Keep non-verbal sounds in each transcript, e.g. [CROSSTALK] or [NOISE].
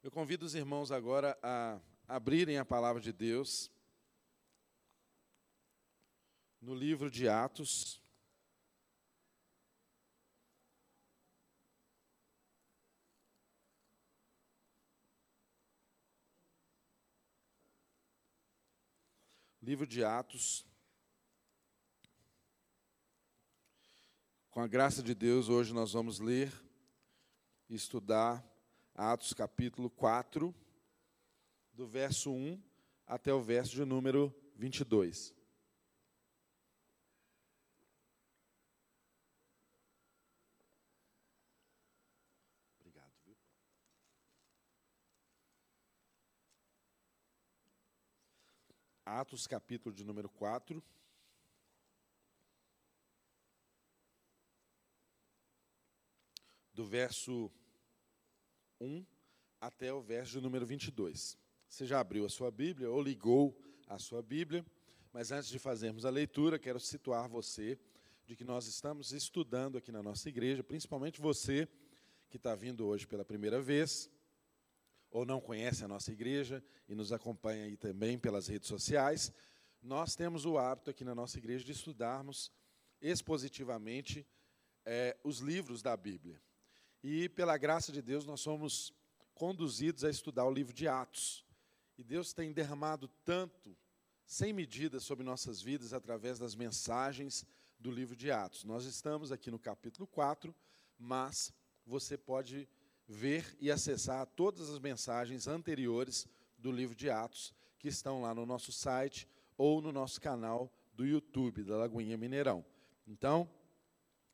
Eu convido os irmãos agora a abrirem a palavra de Deus no livro de Atos. Livro de Atos. Com a graça de Deus, hoje nós vamos ler e estudar Atos capítulo 4, do verso 1 até o verso de número 22. Obrigado? Atos capítulo de número 4. Do verso 1 até o verso número 22. Você já abriu a sua Bíblia ou ligou a sua Bíblia, mas antes de fazermos a leitura, quero situar você de que nós estamos estudando aqui na nossa igreja, principalmente você que está vindo hoje pela primeira vez, ou não conhece a nossa igreja e nos acompanha aí também pelas redes sociais. Nós temos o hábito aqui na nossa igreja de estudarmos expositivamente é, os livros da Bíblia. E, pela graça de Deus, nós somos conduzidos a estudar o livro de Atos. E Deus tem derramado tanto, sem medida, sobre nossas vidas através das mensagens do livro de Atos. Nós estamos aqui no capítulo 4, mas você pode ver e acessar todas as mensagens anteriores do livro de Atos, que estão lá no nosso site ou no nosso canal do YouTube da Lagoinha Mineirão. Então,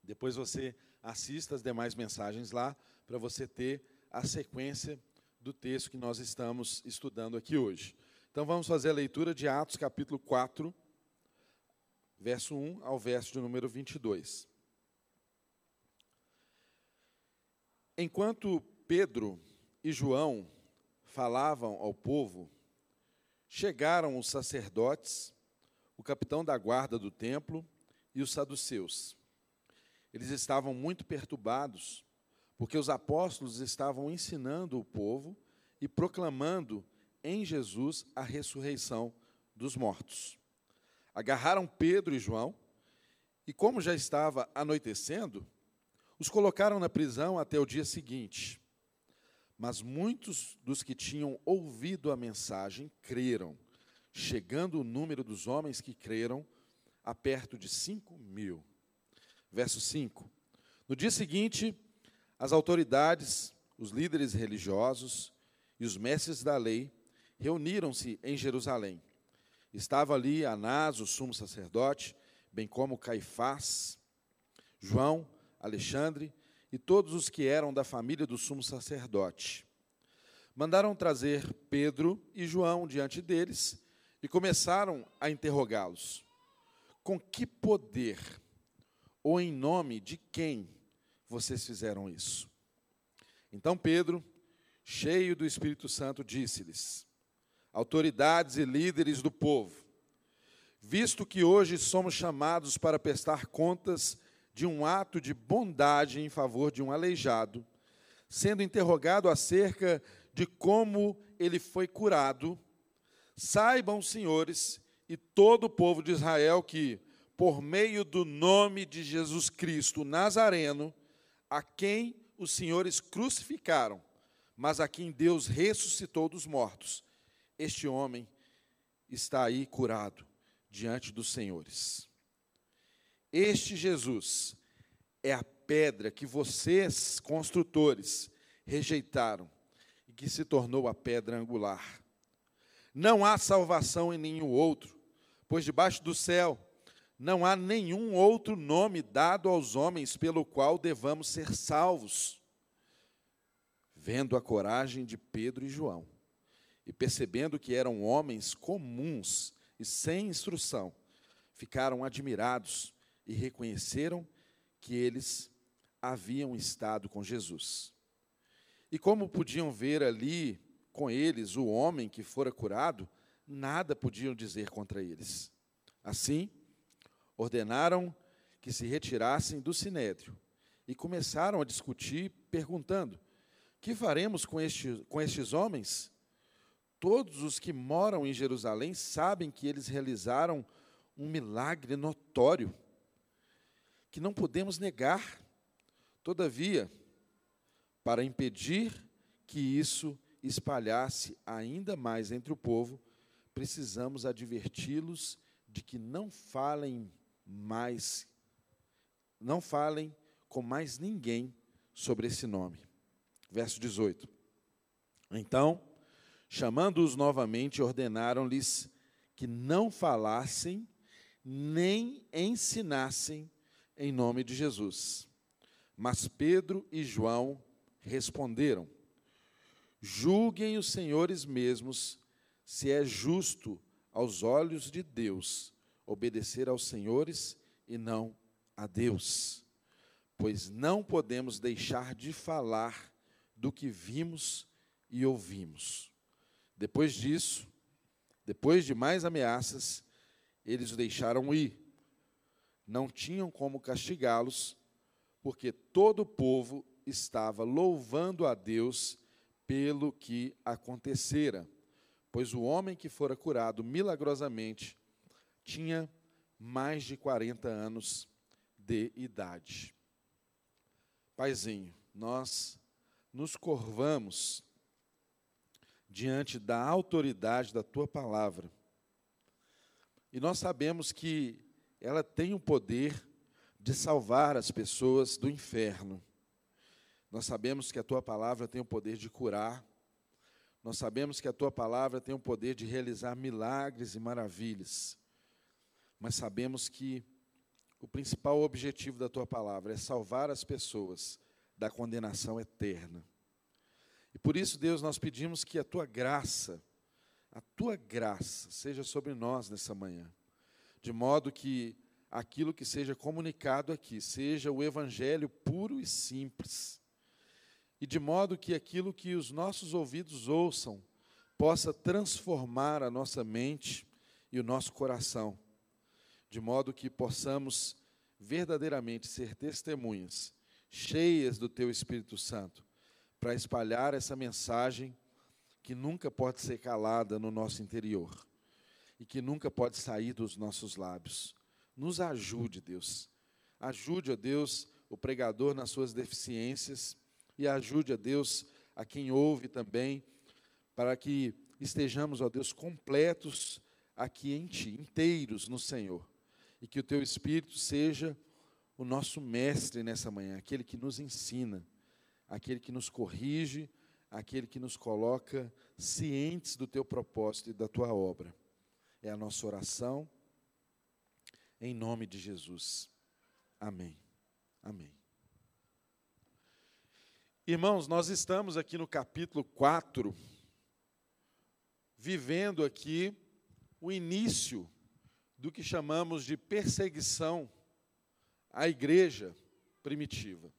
depois você assista as demais mensagens lá, para você ter a sequência do texto que nós estamos estudando aqui hoje. Então vamos fazer a leitura de Atos capítulo 4, verso 1 ao verso de número 22. Enquanto Pedro e João falavam ao povo, chegaram os sacerdotes, o capitão da guarda do templo e os saduceus. Eles estavam muito perturbados, porque os apóstolos estavam ensinando o povo e proclamando em Jesus a ressurreição dos mortos. Agarraram Pedro e João, e como já estava anoitecendo, os colocaram na prisão até o dia seguinte. Mas muitos dos que tinham ouvido a mensagem creram, chegando o número dos homens que creram a perto de cinco mil verso 5. No dia seguinte, as autoridades, os líderes religiosos e os mestres da lei reuniram-se em Jerusalém. Estava ali Anás, o sumo sacerdote, bem como Caifás, João, Alexandre e todos os que eram da família do sumo sacerdote. Mandaram trazer Pedro e João diante deles e começaram a interrogá-los. Com que poder ou em nome de quem vocês fizeram isso? Então Pedro, cheio do Espírito Santo, disse-lhes: Autoridades e líderes do povo, visto que hoje somos chamados para prestar contas de um ato de bondade em favor de um aleijado, sendo interrogado acerca de como ele foi curado, saibam, senhores, e todo o povo de Israel que por meio do nome de Jesus Cristo Nazareno, a quem os senhores crucificaram, mas a quem Deus ressuscitou dos mortos. Este homem está aí curado diante dos senhores. Este Jesus é a pedra que vocês, construtores, rejeitaram e que se tornou a pedra angular. Não há salvação em nenhum outro, pois debaixo do céu não há nenhum outro nome dado aos homens pelo qual devamos ser salvos. Vendo a coragem de Pedro e João, e percebendo que eram homens comuns e sem instrução, ficaram admirados e reconheceram que eles haviam estado com Jesus. E como podiam ver ali com eles o homem que fora curado, nada podiam dizer contra eles. Assim, ordenaram que se retirassem do sinédrio e começaram a discutir, perguntando: Que faremos com, este, com estes homens? Todos os que moram em Jerusalém sabem que eles realizaram um milagre notório, que não podemos negar. Todavia, para impedir que isso espalhasse ainda mais entre o povo, precisamos adverti-los de que não falem mais, não falem com mais ninguém sobre esse nome. Verso 18. Então, chamando-os novamente, ordenaram-lhes que não falassem nem ensinassem em nome de Jesus. Mas Pedro e João responderam: Julguem os senhores mesmos se é justo aos olhos de Deus obedecer aos senhores e não a Deus, pois não podemos deixar de falar do que vimos e ouvimos. Depois disso, depois de mais ameaças, eles o deixaram ir. Não tinham como castigá-los, porque todo o povo estava louvando a Deus pelo que acontecera, pois o homem que fora curado milagrosamente tinha mais de 40 anos de idade. Paizinho, nós nos curvamos diante da autoridade da tua palavra. E nós sabemos que ela tem o poder de salvar as pessoas do inferno. Nós sabemos que a tua palavra tem o poder de curar. Nós sabemos que a tua palavra tem o poder de realizar milagres e maravilhas. Mas sabemos que o principal objetivo da tua palavra é salvar as pessoas da condenação eterna. E por isso, Deus, nós pedimos que a tua graça, a tua graça, seja sobre nós nessa manhã, de modo que aquilo que seja comunicado aqui seja o evangelho puro e simples, e de modo que aquilo que os nossos ouvidos ouçam possa transformar a nossa mente e o nosso coração, de modo que possamos verdadeiramente ser testemunhas cheias do teu Espírito Santo para espalhar essa mensagem que nunca pode ser calada no nosso interior e que nunca pode sair dos nossos lábios. Nos ajude, Deus. Ajude, ó Deus, o pregador nas suas deficiências e ajude, ó Deus, a quem ouve também, para que estejamos, ó Deus, completos aqui em Ti, inteiros no Senhor, e que o Teu Espírito seja o nosso mestre nessa manhã, aquele que nos ensina aquele que nos corrige, aquele que nos coloca cientes do teu propósito e da tua obra. É a nossa oração, em nome de Jesus. Amém. Amém. Irmãos, nós estamos aqui no capítulo 4, vivendo aqui o início do que chamamos de perseguição à igreja primitiva.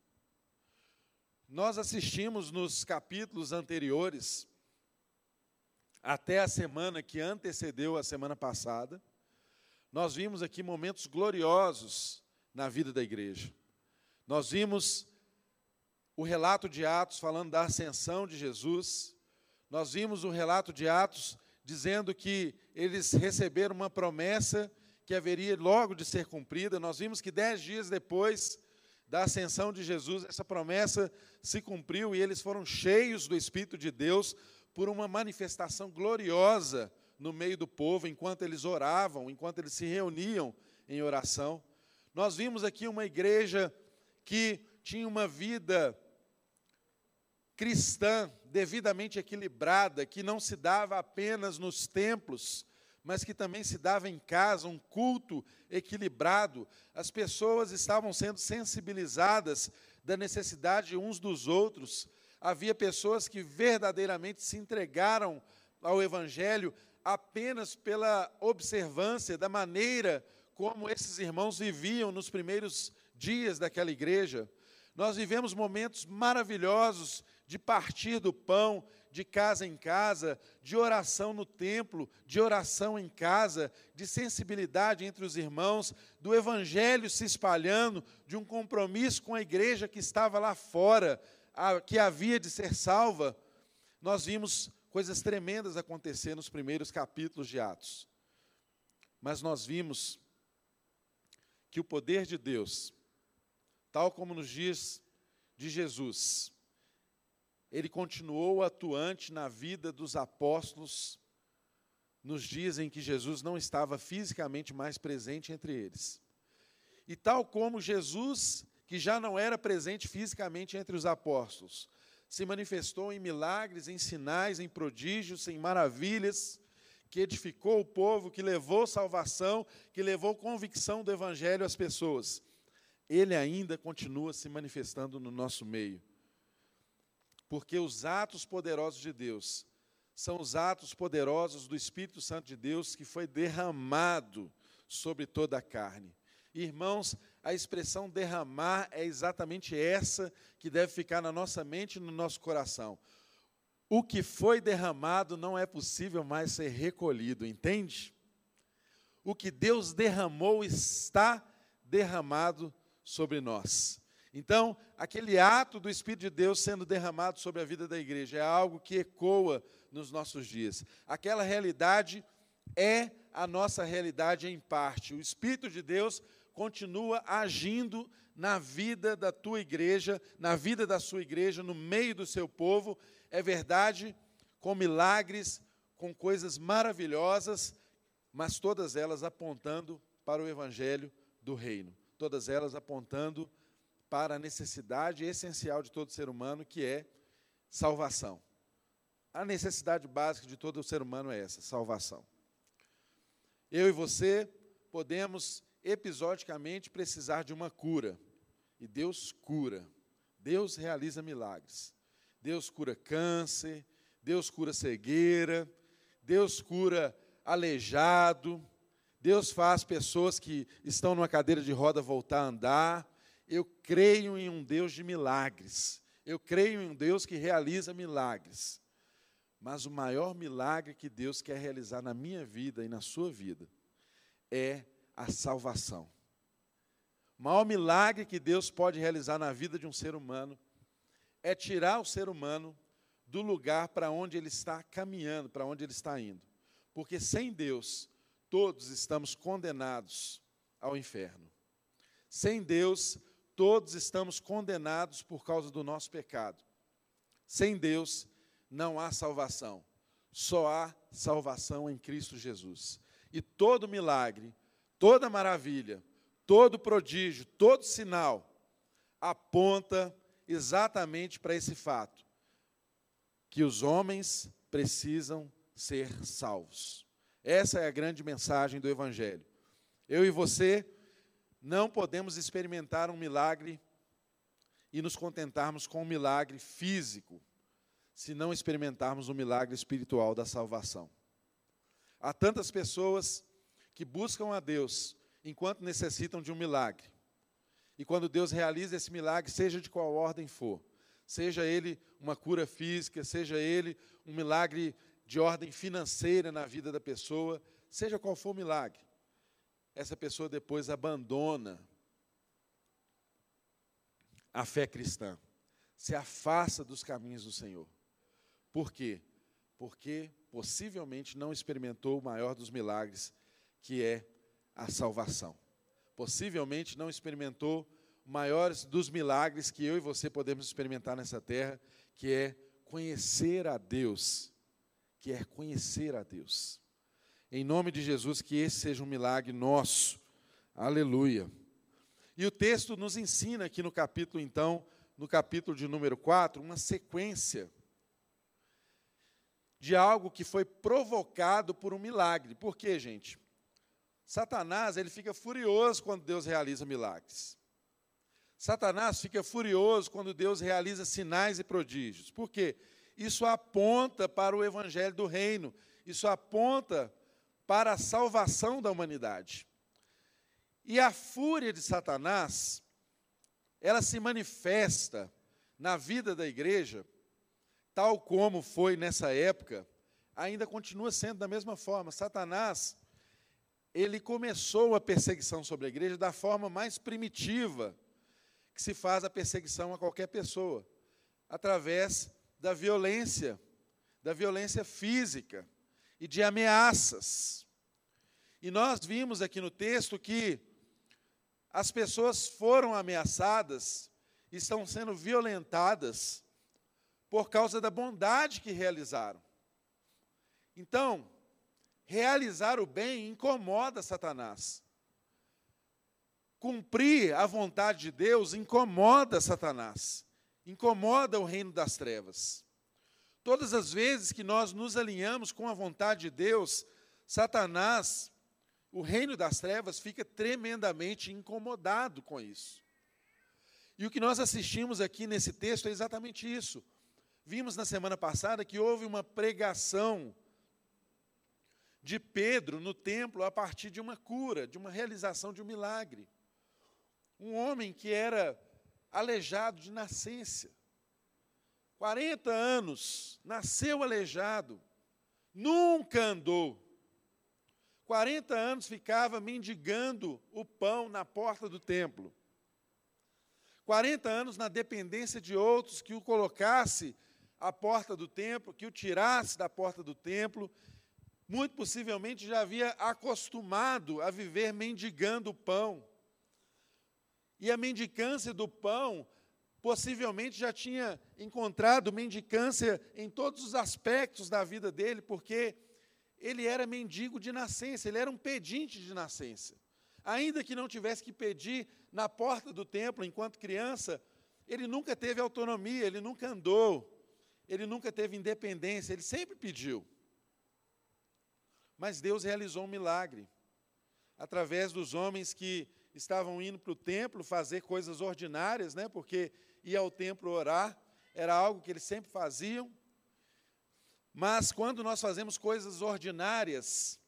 Nós assistimos nos capítulos anteriores, até a semana que antecedeu a semana passada, nós vimos aqui momentos gloriosos na vida da igreja. Nós vimos o relato de Atos falando da ascensão de Jesus, nós vimos o relato de Atos dizendo que eles receberam uma promessa que haveria logo de ser cumprida. Nós vimos que dez dias depois da ascensão de Jesus, essa promessa se cumpriu e eles foram cheios do Espírito de Deus por uma manifestação gloriosa no meio do povo, enquanto eles oravam, enquanto eles se reuniam em oração. Nós vimos aqui uma igreja que tinha uma vida cristã devidamente equilibrada, que não se dava apenas nos templos, mas que também se dava em casa, um culto equilibrado. As pessoas estavam sendo sensibilizadas da necessidade uns dos outros. Havia pessoas que verdadeiramente se entregaram ao Evangelho apenas pela observância da maneira como esses irmãos viviam nos primeiros dias daquela igreja. Nós vivemos momentos maravilhosos de partir do pão, de casa em casa, de oração no templo, de oração em casa, de sensibilidade entre os irmãos, do evangelho se espalhando, de um compromisso com a igreja que estava lá fora, que havia de ser salva, nós vimos coisas tremendas acontecer nos primeiros capítulos de Atos. Mas nós vimos que o poder de Deus, tal como nos dias de Jesus, ele continuou atuante na vida dos apóstolos nos dias em que Jesus não estava fisicamente mais presente entre eles. E tal como Jesus, que já não era presente fisicamente entre os apóstolos, se manifestou em milagres, em sinais, em prodígios, em maravilhas, que edificou o povo, que levou salvação, que levou convicção do Evangelho às pessoas. Ele ainda continua se manifestando no nosso meio. Porque os atos poderosos de Deus são os atos poderosos do Espírito Santo de Deus que foi derramado sobre toda a carne. Irmãos, a expressão derramar é exatamente essa que deve ficar na nossa mente e no nosso coração. O que foi derramado não é possível mais ser recolhido, entende? O que Deus derramou está derramado sobre nós. Então, aquele ato do Espírito de Deus sendo derramado sobre a vida da igreja é algo que ecoa nos nossos dias. Aquela realidade é a nossa realidade em parte. O Espírito de Deus continua agindo na vida da tua igreja, na vida da sua igreja, no meio do seu povo. É verdade, com milagres, com coisas maravilhosas, mas todas elas apontando para o evangelho do reino. Todas elas apontando para a necessidade essencial de todo ser humano, que é salvação. A necessidade básica de todo ser humano é essa: salvação. Eu e você podemos episodicamente precisar de uma cura, e Deus cura. Deus realiza milagres. Deus cura câncer, Deus cura cegueira, Deus cura aleijado, Deus faz pessoas que estão numa cadeira de roda voltar a andar. Eu creio em um Deus de milagres. Eu creio em um Deus que realiza milagres. Mas o maior milagre que Deus quer realizar na minha vida e na sua vida é a salvação. O maior milagre que Deus pode realizar na vida de um ser humano é tirar o ser humano do lugar para onde ele está caminhando, para onde ele está indo. Porque sem Deus, todos estamos condenados ao inferno. Sem Deus, todos estamos condenados por causa do nosso pecado. Sem Deus não há salvação, só há salvação em Cristo Jesus. E todo milagre, toda maravilha, todo prodígio, todo sinal aponta exatamente para esse fato: que os homens precisam ser salvos. Essa é a grande mensagem do Evangelho. Eu e você não podemos experimentar um milagre e nos contentarmos com um milagre físico, se não experimentarmos o um milagre espiritual da salvação. Há tantas pessoas que buscam a Deus enquanto necessitam de um milagre. E quando Deus realiza esse milagre, seja de qual ordem for, seja ele uma cura física, seja ele um milagre de ordem financeira na vida da pessoa, seja qual for o milagre, essa pessoa depois abandona a fé cristã, se afasta dos caminhos do Senhor. Por quê? Porque possivelmente não experimentou o maior dos milagres, que é a salvação. Possivelmente não experimentou o maior dos milagres que eu e você podemos experimentar nessa terra, que é conhecer a Deus, que é conhecer a Deus. Em nome de Jesus, que esse seja um milagre nosso. Aleluia. E o texto nos ensina aqui no capítulo, então, no capítulo de número 4, uma sequência de algo que foi provocado por um milagre. Por quê, gente? Satanás, ele fica furioso quando Deus realiza milagres. Satanás fica furioso quando Deus realiza sinais e prodígios. Por quê? Isso aponta para o evangelho do reino. Isso aponta para a salvação da humanidade. E a fúria de Satanás, ela se manifesta na vida da igreja, tal como foi nessa época, ainda continua sendo da mesma forma. Satanás, ele começou a perseguição sobre a igreja da forma mais primitiva que se faz a perseguição a qualquer pessoa, através da violência, da violência física e de ameaças. E nós vimos aqui no texto que as pessoas foram ameaçadas, estão sendo violentadas por causa da bondade que realizaram. Então, realizar o bem incomoda Satanás. Cumprir a vontade de Deus incomoda Satanás, incomoda o reino das trevas. Todas as vezes que nós nos alinhamos com a vontade de Deus, Satanás, o reino das trevas, fica tremendamente incomodado com isso. E o que nós assistimos aqui nesse texto é exatamente isso. Vimos na semana passada que houve uma pregação de Pedro no templo a partir de uma cura, de uma realização de um milagre. Um homem que era aleijado de nascença. 40 anos, nasceu aleijado, nunca andou. 40 anos ficava mendigando o pão na porta do templo. 40 anos na dependência de outros que o colocasse à porta do templo, que o tirasse da porta do templo. Muito possivelmente já havia acostumado a viver mendigando o pão. E a mendicância do pão possivelmente já tinha encontrado mendicância em todos os aspectos da vida dele, porque ele era mendigo de nascença, ele era um pedinte de nascença. Ainda que não tivesse que pedir na porta do templo enquanto criança, ele nunca teve autonomia, ele nunca andou, ele nunca teve independência, ele sempre pediu. Mas Deus realizou um milagre através dos homens que estavam indo para o templo fazer coisas ordinárias, né? Porque ir ao templo orar era algo que eles sempre faziam. Mas quando nós fazemos coisas ordinárias,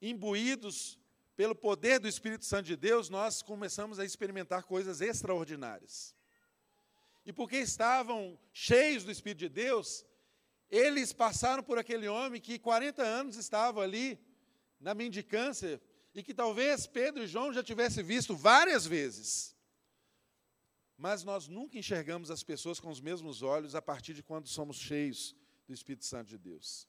imbuídos pelo poder do Espírito Santo de Deus, nós começamos a experimentar coisas extraordinárias. E porque estavam cheios do Espírito de Deus, eles passaram por aquele homem que 40 anos estava ali na mendicância, e que talvez Pedro e João já tivessem visto várias vezes. Mas nós nunca enxergamos as pessoas com os mesmos olhos a partir de quando somos cheios do Espírito Santo de Deus.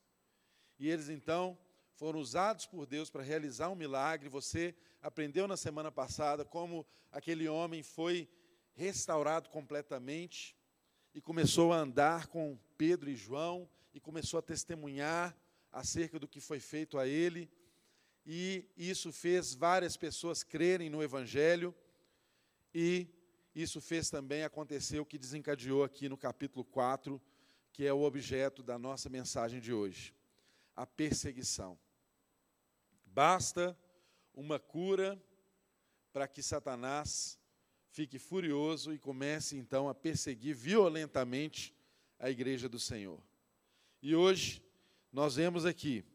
E eles então foram usados por Deus para realizar um milagre. Você aprendeu na semana passada como aquele homem foi restaurado completamente e começou a andar com Pedro e João e começou a testemunhar acerca do que foi feito a ele e isso fez várias pessoas crerem no Evangelho, e isso fez também acontecer o que desencadeou aqui no capítulo 4, que é o objeto da nossa mensagem de hoje: a perseguição. Basta uma cura para que Satanás fique furioso e comece então a perseguir violentamente a igreja do Senhor. E hoje nós vemos aqui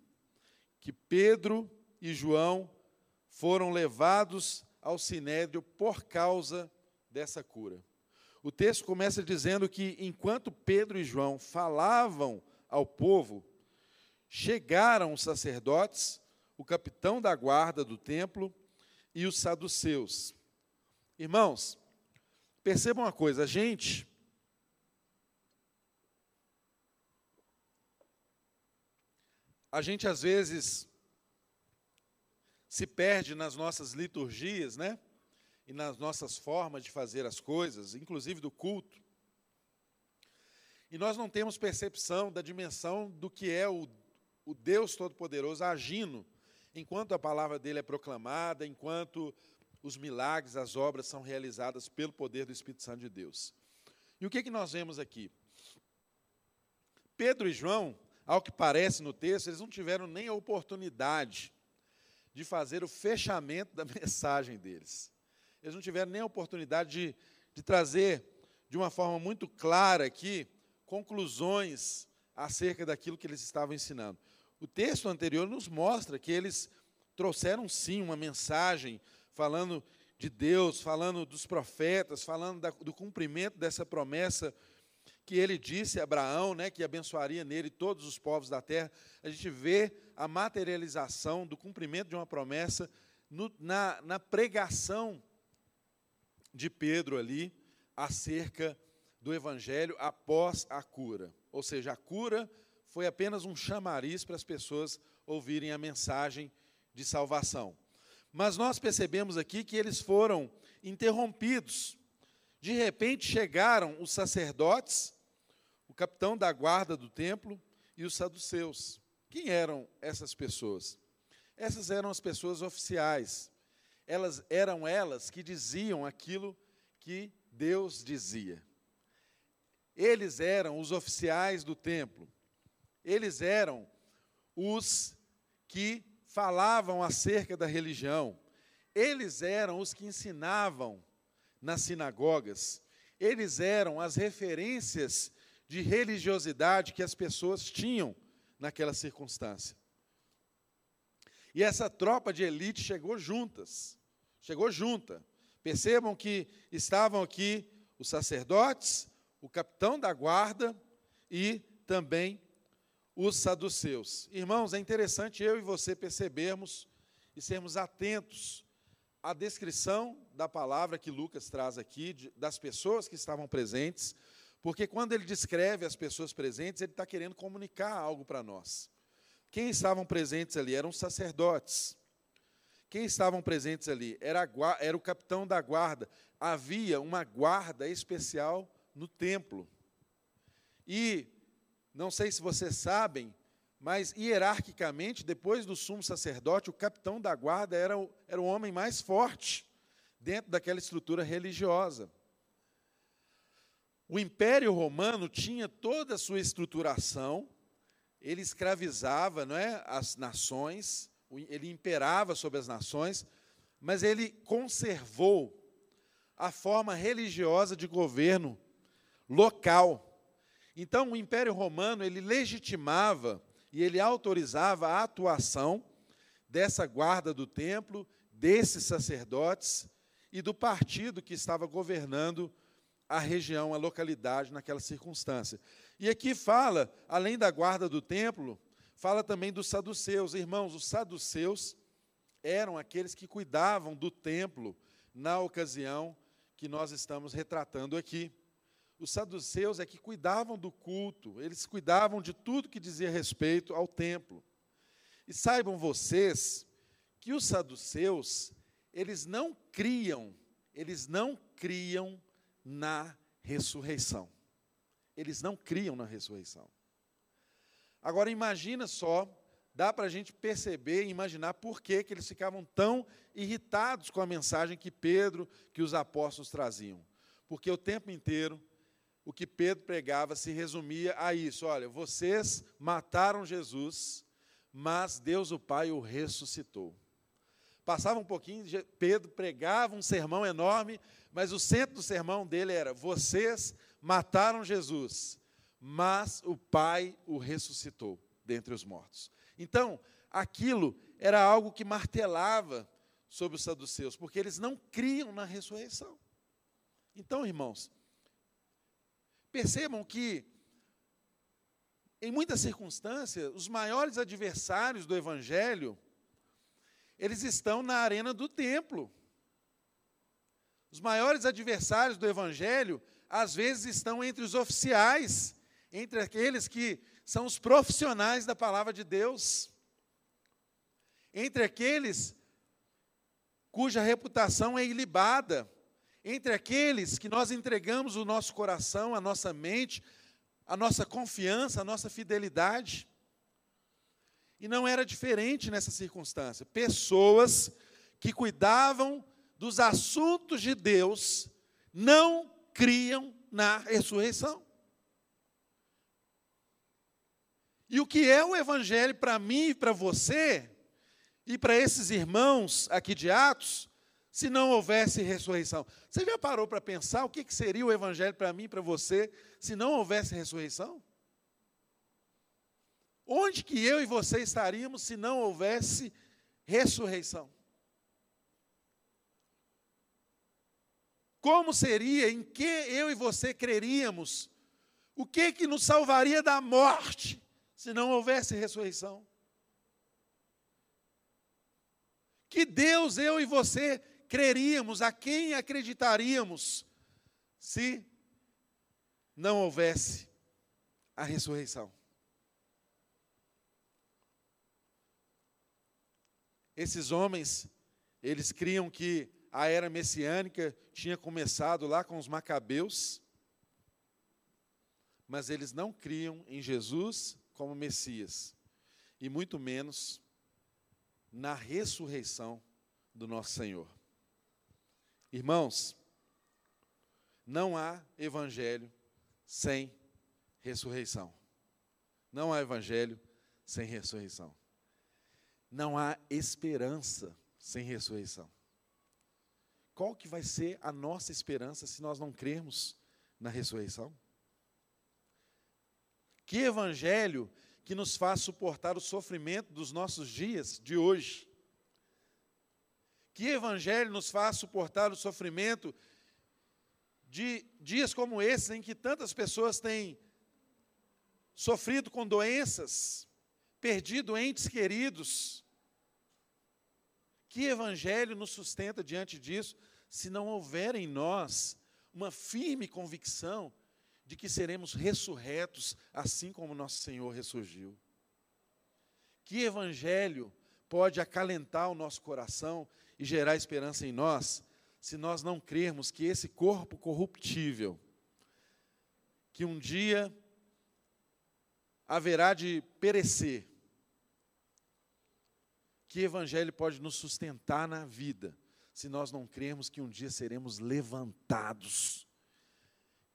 que Pedro e João foram levados ao sinédrio por causa dessa cura. O texto começa dizendo que enquanto Pedro e João falavam ao povo, chegaram os sacerdotes, o capitão da guarda do templo e os saduceus. Irmãos, percebam uma coisa, a gente a gente às vezes se perde nas nossas liturgias, né? E nas nossas formas de fazer as coisas, inclusive do culto. E nós não temos percepção da dimensão do que é o, o Deus Todo-Poderoso agindo, enquanto a palavra dele é proclamada, enquanto os milagres, as obras são realizadas pelo poder do Espírito Santo de Deus. E o que, é que nós vemos aqui? Pedro e João, ao que parece no texto, eles não tiveram nem a oportunidade de fazer o fechamento da [LAUGHS] mensagem deles. Eles não tiveram nem a oportunidade de, de trazer, de uma forma muito clara aqui, conclusões acerca daquilo que eles estavam ensinando. O texto anterior nos mostra que eles trouxeram sim uma mensagem falando de Deus, falando dos profetas, falando da, do cumprimento dessa promessa que ele disse a Abraão, né, que abençoaria nele todos os povos da terra, a gente vê a materialização do cumprimento de uma promessa no, na, na pregação de Pedro ali, acerca do evangelho após a cura. Ou seja, a cura foi apenas um chamariz para as pessoas ouvirem a mensagem de salvação. Mas nós percebemos aqui que eles foram interrompidos. De repente chegaram os sacerdotes, o capitão da guarda do templo e os saduceus. Quem eram essas pessoas? Essas eram as pessoas oficiais. Elas eram elas que diziam aquilo que Deus dizia. Eles eram os oficiais do templo. Eles eram os que falavam acerca da religião. Eles eram os que ensinavam nas sinagogas. Eles eram as referências de religiosidade que as pessoas tinham naquela circunstância. E essa tropa de elite chegou juntas, chegou junta. Percebam que estavam aqui os sacerdotes, o capitão da guarda e também os saduceus. Irmãos, é interessante eu e você percebermos e sermos atentos à descrição da palavra que Lucas traz aqui, de, das pessoas que estavam presentes, porque quando ele descreve as pessoas presentes, ele está querendo comunicar algo para nós. Quem estavam presentes ali eram os sacerdotes. Quem estavam presentes ali era, era o capitão da guarda. Havia uma guarda especial no templo. E não sei se vocês sabem, mas hierarquicamente, depois do sumo sacerdote, o capitão da guarda era o, era o homem mais forte dentro daquela estrutura religiosa. O Império Romano tinha toda a sua estruturação, ele escravizava não é, as nações, ele imperava sobre as nações, mas ele conservou a forma religiosa de governo local. Então, o Império Romano, ele legitimava e ele autorizava a atuação dessa guarda do templo, desses sacerdotes e do partido que estava governando a região, a localidade naquela circunstância. E aqui fala, além da guarda do templo, fala também dos saduceus. Irmãos, os saduceus eram aqueles que cuidavam do templo na ocasião que nós estamos retratando aqui os saduceus é que cuidavam do culto, eles cuidavam de tudo que dizia respeito ao templo. E saibam vocês que os saduceus, eles não criam, eles não criam na ressurreição. Eles não criam na ressurreição. Agora imagina só, dá para a gente perceber e imaginar por que, que eles ficavam tão irritados com a mensagem que Pedro, que os apóstolos traziam. Porque o tempo inteiro o que Pedro pregava se resumia a isso: olha, vocês mataram Jesus, mas Deus o Pai o ressuscitou. Passava um pouquinho, Pedro pregava um sermão enorme, mas o centro do sermão dele era: vocês mataram Jesus, mas o Pai o ressuscitou dentre os mortos. Então, aquilo era algo que martelava sobre os saduceus, porque eles não criam na ressurreição. Então, irmãos, Percebam que, em muitas circunstâncias, os maiores adversários do Evangelho, eles estão na arena do templo. Os maiores adversários do Evangelho, às vezes, estão entre os oficiais, entre aqueles que são os profissionais da palavra de Deus, entre aqueles cuja reputação é ilibada, entre aqueles que nós entregamos o nosso coração, a nossa mente, a nossa confiança, a nossa fidelidade. E não era diferente nessa circunstância. Pessoas que cuidavam dos assuntos de Deus não criam na ressurreição. E o que é o Evangelho para mim e para você, e para esses irmãos aqui de Atos, se não houvesse ressurreição. Você já parou para pensar o que seria o Evangelho para mim e para você se não houvesse ressurreição? Onde que eu e você estaríamos se não houvesse ressurreição? Como seria, em que eu e você creríamos? O que que nos salvaria da morte se não houvesse ressurreição? Que Deus, eu e você creríamos, a quem acreditaríamos, se não houvesse a ressurreição. Esses homens, eles criam que a era messiânica tinha começado lá com os macabeus, mas eles não criam em Jesus como Messias, e muito menos na ressurreição do nosso Senhor. Irmãos, não há evangelho sem ressurreição. Não há evangelho sem ressurreição. Não há esperança sem ressurreição. Qual que vai ser a nossa esperança se nós não crermos na ressurreição? Que evangelho que nos faz suportar o sofrimento dos nossos dias de hoje? Que evangelho nos faz suportar o sofrimento de dias como esses, em que tantas pessoas têm sofrido com doenças, perdido entes queridos? Que evangelho nos sustenta diante disso, se não houver em nós uma firme convicção de que seremos ressurretos, assim como nosso Senhor ressurgiu? Que evangelho pode acalentar o nosso coração e gerar esperança em nós, se nós não crermos que esse corpo corruptível, que um dia haverá de perecer, que evangelho pode nos sustentar na vida, se nós não crermos que um dia seremos levantados,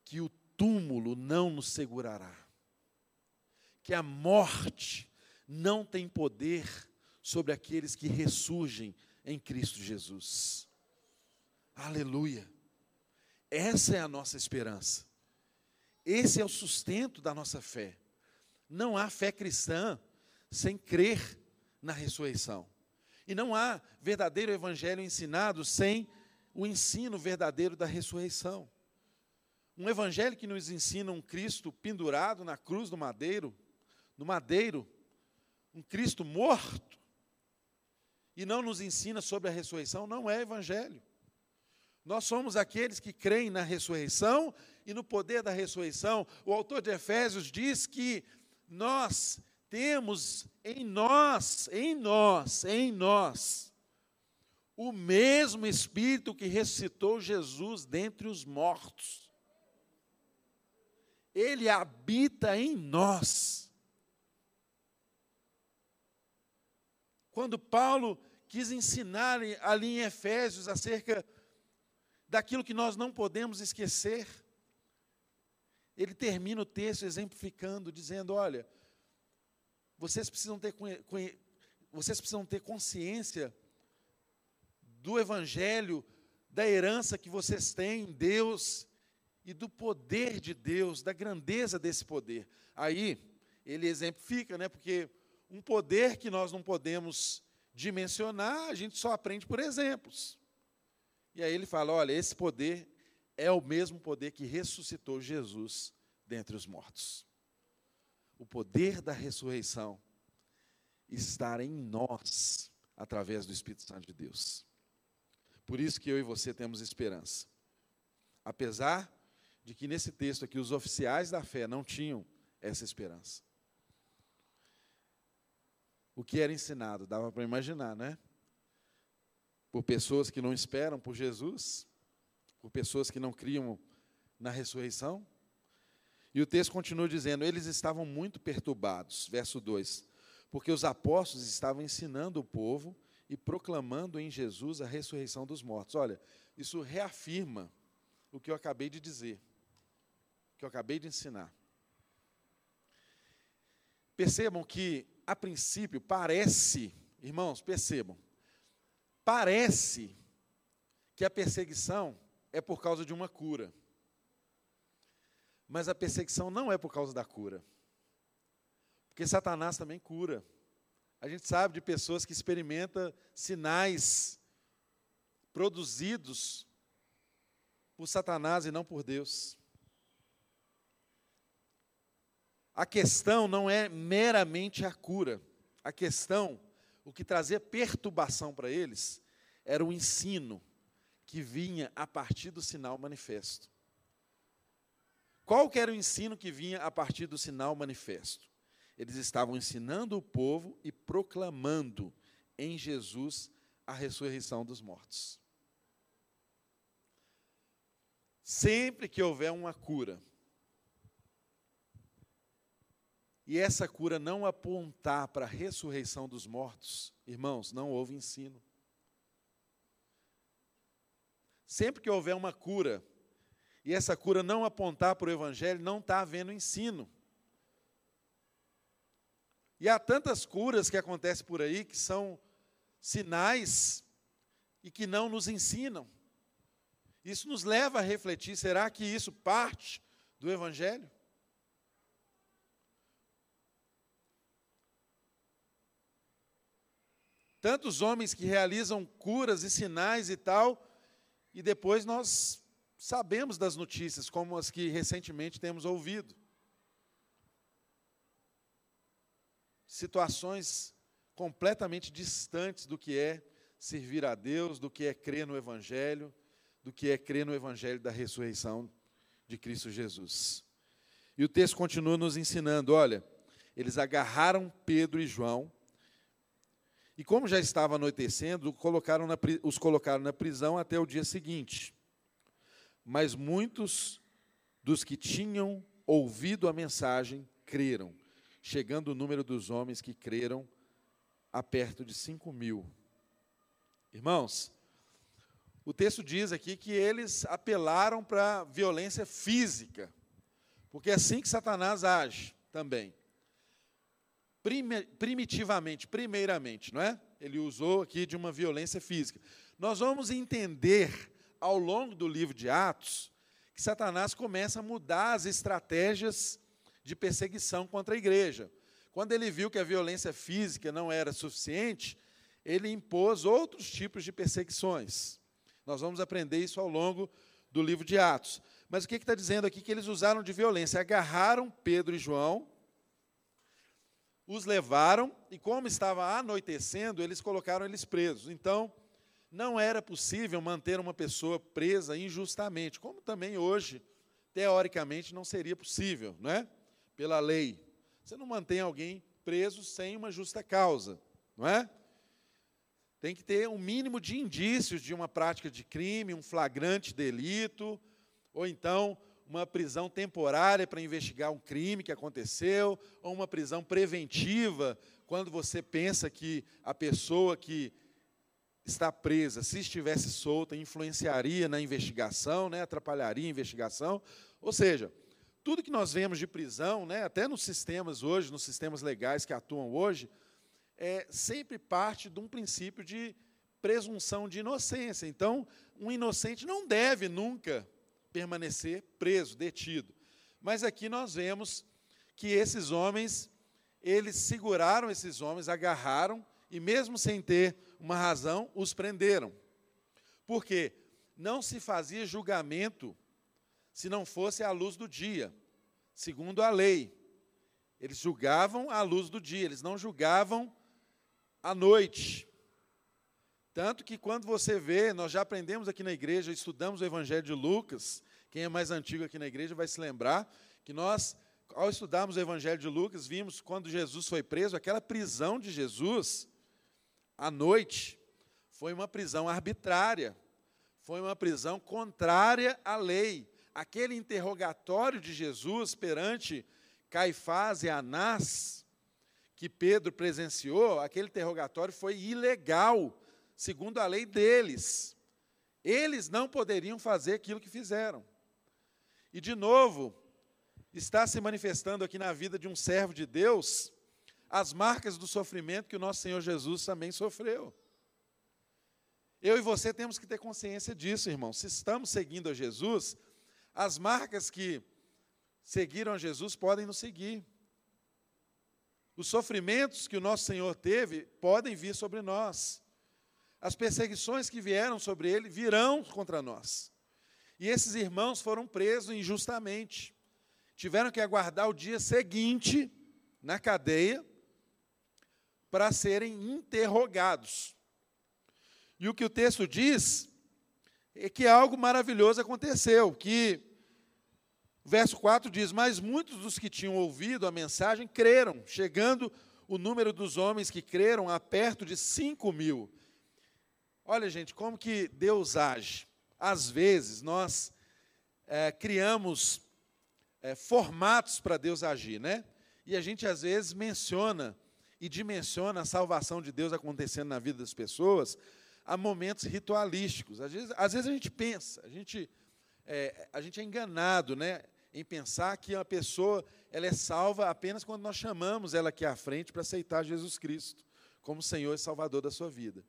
que o túmulo não nos segurará, que a morte não tem poder sobre aqueles que ressurgem em Cristo Jesus. Aleluia. Essa é a nossa esperança. Esse é o sustento da nossa fé. Não há fé cristã sem crer na ressurreição. E não há verdadeiro evangelho ensinado sem o ensino verdadeiro da ressurreição. Um evangelho que nos ensina um Cristo pendurado na cruz do madeiro, no madeiro, um Cristo morto, e não nos ensina sobre a ressurreição, não é evangelho. Nós somos aqueles que creem na ressurreição e no poder da ressurreição. O autor de Efésios diz que nós temos em nós, em nós, em nós, o mesmo Espírito que ressuscitou Jesus dentre os mortos. Ele habita em nós. Quando Paulo quis ensinar ali em Efésios acerca daquilo que nós não podemos esquecer. Ele termina o texto exemplificando, dizendo: olha, vocês precisam ter, vocês precisam ter consciência do Evangelho, da herança que vocês têm em Deus e do poder de Deus, da grandeza desse poder. Aí ele exemplifica, né? Porque um poder que nós não podemos dimensionar, a gente só aprende por exemplos. E aí ele fala: olha, esse poder é o mesmo poder que ressuscitou Jesus dentre os mortos. O poder da ressurreição está em nós através do Espírito Santo de Deus. Por isso que eu e você temos esperança. Apesar de que nesse texto aqui os oficiais da fé não tinham essa esperança o que era ensinado, dava para imaginar, né? Por pessoas que não esperam por Jesus, por pessoas que não criam na ressurreição. E o texto continua dizendo: eles estavam muito perturbados, verso 2, porque os apóstolos estavam ensinando o povo e proclamando em Jesus a ressurreição dos mortos. Olha, isso reafirma o que eu acabei de dizer, que eu acabei de ensinar. Percebam que a princípio, parece, irmãos, percebam, parece que a perseguição é por causa de uma cura. Mas a perseguição não é por causa da cura. Porque Satanás também cura. A gente sabe de pessoas que experimentam sinais produzidos por Satanás e não por Deus. A questão não é meramente a cura. A questão, o que trazia perturbação para eles, era o ensino que vinha a partir do sinal manifesto. Qual que era o ensino que vinha a partir do sinal manifesto? Eles estavam ensinando o povo e proclamando em Jesus a ressurreição dos mortos. Sempre que houver uma cura, e essa cura não apontar para a ressurreição dos mortos, irmãos, não houve ensino. Sempre que houver uma cura, e essa cura não apontar para o Evangelho, não está havendo ensino. E há tantas curas que acontecem por aí que são sinais e que não nos ensinam. Isso nos leva a refletir: será que isso parte do Evangelho? Tantos homens que realizam curas e sinais e tal, e depois nós sabemos das notícias, como as que recentemente temos ouvido. Situações completamente distantes do que é servir a Deus, do que é crer no Evangelho, do que é crer no Evangelho da ressurreição de Cristo Jesus. E o texto continua nos ensinando: olha, eles agarraram Pedro e João e como já estava anoitecendo, colocaram na, os colocaram na prisão até o dia seguinte. Mas muitos dos que tinham ouvido a mensagem creram, chegando o número dos homens que creram a perto de cinco mil. Irmãos, o texto diz aqui que eles apelaram para violência física, porque é assim que Satanás age também primitivamente, primeiramente, não é? Ele usou aqui de uma violência física. Nós vamos entender ao longo do livro de Atos que Satanás começa a mudar as estratégias de perseguição contra a igreja. Quando ele viu que a violência física não era suficiente, ele impôs outros tipos de perseguições. Nós vamos aprender isso ao longo do livro de Atos. Mas o que está dizendo aqui? Que eles usaram de violência, agarraram Pedro e João, os levaram e, como estava anoitecendo, eles colocaram eles presos. Então, não era possível manter uma pessoa presa injustamente, como também hoje, teoricamente, não seria possível, não é? Pela lei. Você não mantém alguém preso sem uma justa causa, não é? Tem que ter um mínimo de indícios de uma prática de crime, um flagrante delito, ou então uma prisão temporária para investigar um crime que aconteceu, ou uma prisão preventiva, quando você pensa que a pessoa que está presa, se estivesse solta, influenciaria na investigação, né, atrapalharia a investigação. Ou seja, tudo que nós vemos de prisão, né, até nos sistemas hoje, nos sistemas legais que atuam hoje, é sempre parte de um princípio de presunção de inocência. Então, um inocente não deve nunca permanecer preso, detido. Mas aqui nós vemos que esses homens, eles seguraram esses homens, agarraram e mesmo sem ter uma razão, os prenderam. Porque não se fazia julgamento se não fosse à luz do dia, segundo a lei. Eles julgavam à luz do dia, eles não julgavam à noite. Tanto que quando você vê, nós já aprendemos aqui na igreja, estudamos o Evangelho de Lucas, quem é mais antigo aqui na igreja vai se lembrar que nós, ao estudarmos o Evangelho de Lucas, vimos quando Jesus foi preso, aquela prisão de Jesus, à noite, foi uma prisão arbitrária, foi uma prisão contrária à lei. Aquele interrogatório de Jesus perante Caifás e Anás, que Pedro presenciou, aquele interrogatório foi ilegal, segundo a lei deles. Eles não poderiam fazer aquilo que fizeram. E, de novo, está se manifestando aqui na vida de um servo de Deus as marcas do sofrimento que o nosso Senhor Jesus também sofreu. Eu e você temos que ter consciência disso, irmão. Se estamos seguindo a Jesus, as marcas que seguiram a Jesus podem nos seguir. Os sofrimentos que o nosso Senhor teve podem vir sobre nós. As perseguições que vieram sobre ele virão contra nós. E esses irmãos foram presos injustamente. Tiveram que aguardar o dia seguinte na cadeia para serem interrogados. E o que o texto diz é que algo maravilhoso aconteceu, que verso 4 diz: Mas muitos dos que tinham ouvido a mensagem creram, chegando o número dos homens que creram a perto de 5 mil. Olha, gente, como que Deus age. Às vezes, nós é, criamos é, formatos para Deus agir, né? E a gente, às vezes, menciona e dimensiona a salvação de Deus acontecendo na vida das pessoas a momentos ritualísticos. Às vezes, às vezes a gente pensa, a gente, é, a gente é enganado, né? em pensar que uma pessoa ela é salva apenas quando nós chamamos ela aqui à frente para aceitar Jesus Cristo como Senhor e Salvador da sua vida.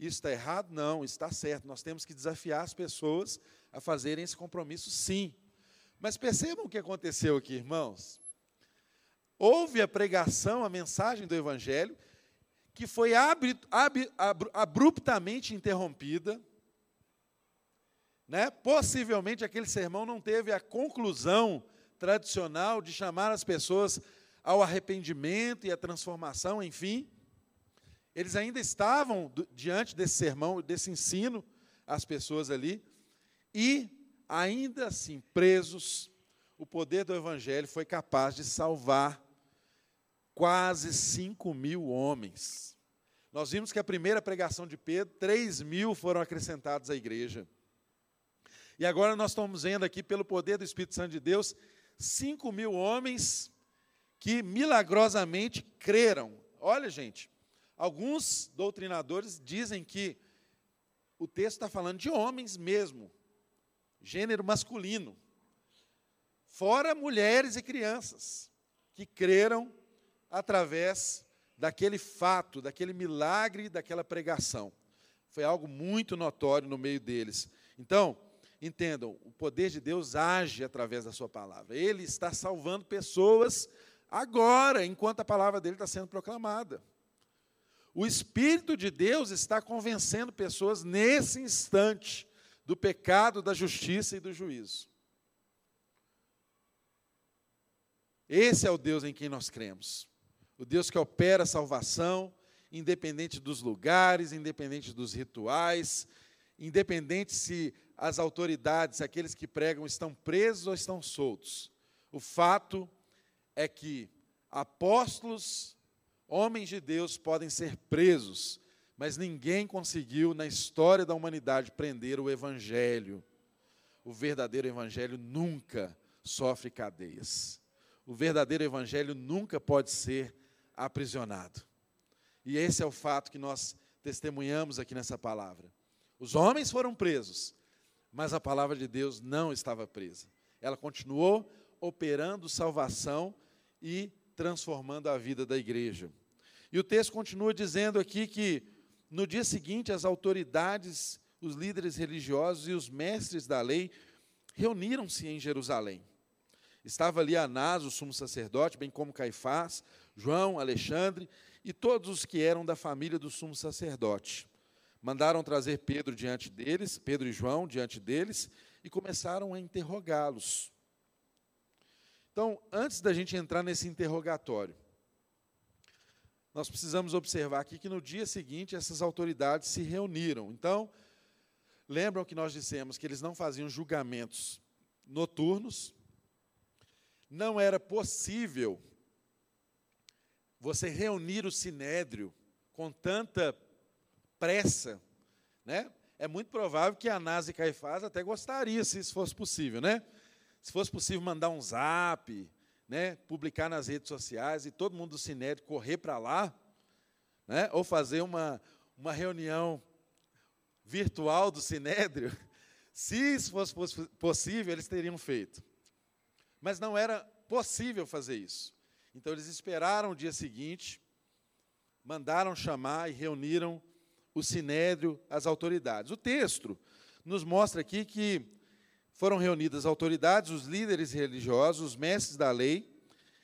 Isso está errado? Não, está certo. Nós temos que desafiar as pessoas a fazerem esse compromisso, sim. Mas percebam o que aconteceu aqui, irmãos. Houve a pregação, a mensagem do Evangelho, que foi ab, ab, ab, abruptamente interrompida, né? Possivelmente aquele sermão não teve a conclusão tradicional de chamar as pessoas ao arrependimento e à transformação, enfim. Eles ainda estavam diante desse sermão, desse ensino, as pessoas ali, e ainda assim, presos, o poder do Evangelho foi capaz de salvar quase 5 mil homens. Nós vimos que a primeira pregação de Pedro, 3 mil foram acrescentados à igreja. E agora nós estamos vendo aqui, pelo poder do Espírito Santo de Deus, 5 mil homens que milagrosamente creram. Olha, gente, alguns doutrinadores dizem que o texto está falando de homens mesmo, gênero masculino, fora mulheres e crianças, que creram através daquele fato, daquele milagre, daquela pregação. Foi algo muito notório no meio deles. Então, Entendam, o poder de Deus age através da sua palavra. Ele está salvando pessoas agora, enquanto a palavra dele está sendo proclamada. O Espírito de Deus está convencendo pessoas nesse instante do pecado, da justiça e do juízo. Esse é o Deus em quem nós cremos. O Deus que opera a salvação, independente dos lugares, independente dos rituais, independente se as autoridades, aqueles que pregam, estão presos ou estão soltos. O fato é que apóstolos, homens de Deus, podem ser presos, mas ninguém conseguiu, na história da humanidade, prender o Evangelho. O verdadeiro Evangelho nunca sofre cadeias. O verdadeiro Evangelho nunca pode ser aprisionado. E esse é o fato que nós testemunhamos aqui nessa palavra. Os homens foram presos, mas a palavra de Deus não estava presa. Ela continuou operando salvação e transformando a vida da igreja. E o texto continua dizendo aqui que no dia seguinte as autoridades, os líderes religiosos e os mestres da lei reuniram-se em Jerusalém. Estava ali Anás, o sumo sacerdote, bem como Caifás, João, Alexandre e todos os que eram da família do sumo sacerdote mandaram trazer Pedro diante deles, Pedro e João diante deles, e começaram a interrogá-los. Então, antes da gente entrar nesse interrogatório, nós precisamos observar aqui que no dia seguinte essas autoridades se reuniram. Então, lembram que nós dissemos que eles não faziam julgamentos noturnos, não era possível você reunir o sinédrio com tanta pressa, né? É muito provável que Anás e Caifás até gostaria, se isso fosse possível, né? Se fosse possível mandar um zap, né? Publicar nas redes sociais e todo mundo do Sinédrio correr para lá, né? Ou fazer uma, uma reunião virtual do Sinédrio. [LAUGHS] Se isso fosse possível, eles teriam feito. Mas não era possível fazer isso. Então eles esperaram o dia seguinte, mandaram chamar e reuniram o sinédrio, as autoridades. O texto nos mostra aqui que foram reunidas as autoridades, os líderes religiosos, os mestres da lei,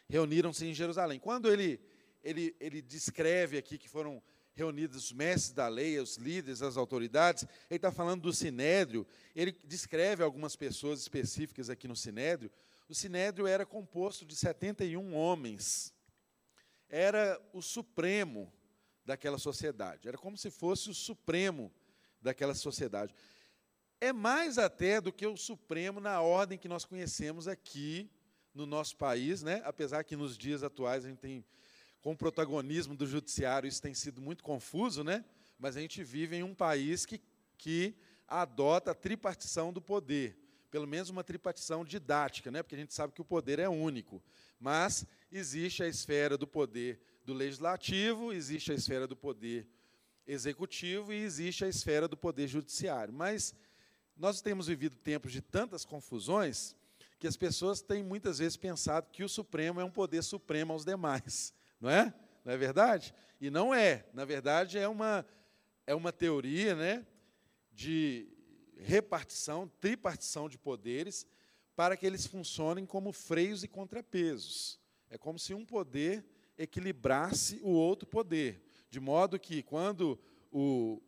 reuniram-se em Jerusalém. Quando ele, ele, ele descreve aqui que foram reunidos os mestres da lei, os líderes, as autoridades, ele está falando do sinédrio, ele descreve algumas pessoas específicas aqui no sinédrio. O sinédrio era composto de 71 homens, era o supremo daquela sociedade. Era como se fosse o supremo daquela sociedade. É mais até do que o Supremo na ordem que nós conhecemos aqui no nosso país, né? apesar que nos dias atuais a gente tem, com o protagonismo do judiciário, isso tem sido muito confuso, né? mas a gente vive em um país que, que adota a tripartição do poder, pelo menos uma tripartição didática, né? porque a gente sabe que o poder é único, mas existe a esfera do poder do legislativo, existe a esfera do poder executivo e existe a esfera do poder judiciário. Mas nós temos vivido tempos de tantas confusões que as pessoas têm muitas vezes pensado que o Supremo é um poder supremo aos demais, [LAUGHS] não é? Não é verdade? E não é. Na verdade, é uma, é uma teoria né, de repartição, tripartição de poderes, para que eles funcionem como freios e contrapesos. É como se um poder equilibrasse o outro poder, de modo que quando o,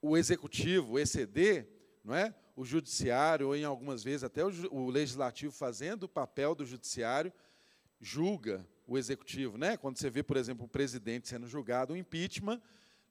o executivo exceder, não é? o judiciário, ou em algumas vezes até o, o legislativo fazendo o papel do judiciário, julga o executivo. Né? Quando você vê, por exemplo, o presidente sendo julgado, o impeachment,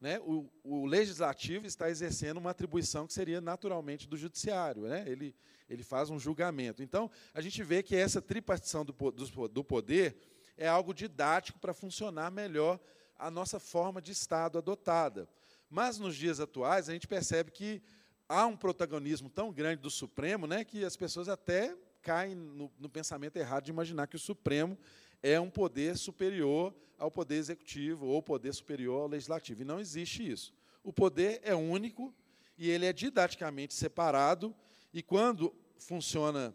né? o, o legislativo está exercendo uma atribuição que seria naturalmente do judiciário. Né? Ele, ele faz um julgamento. Então, a gente vê que essa tripartição do, do, do poder é algo didático para funcionar melhor a nossa forma de Estado adotada. Mas, nos dias atuais, a gente percebe que há um protagonismo tão grande do Supremo né, que as pessoas até caem no, no, pensamento errado de imaginar que o Supremo é um poder superior ao poder executivo ou poder superior ao legislativo. E não existe isso. O poder é único e ele é didaticamente separado, e quando funciona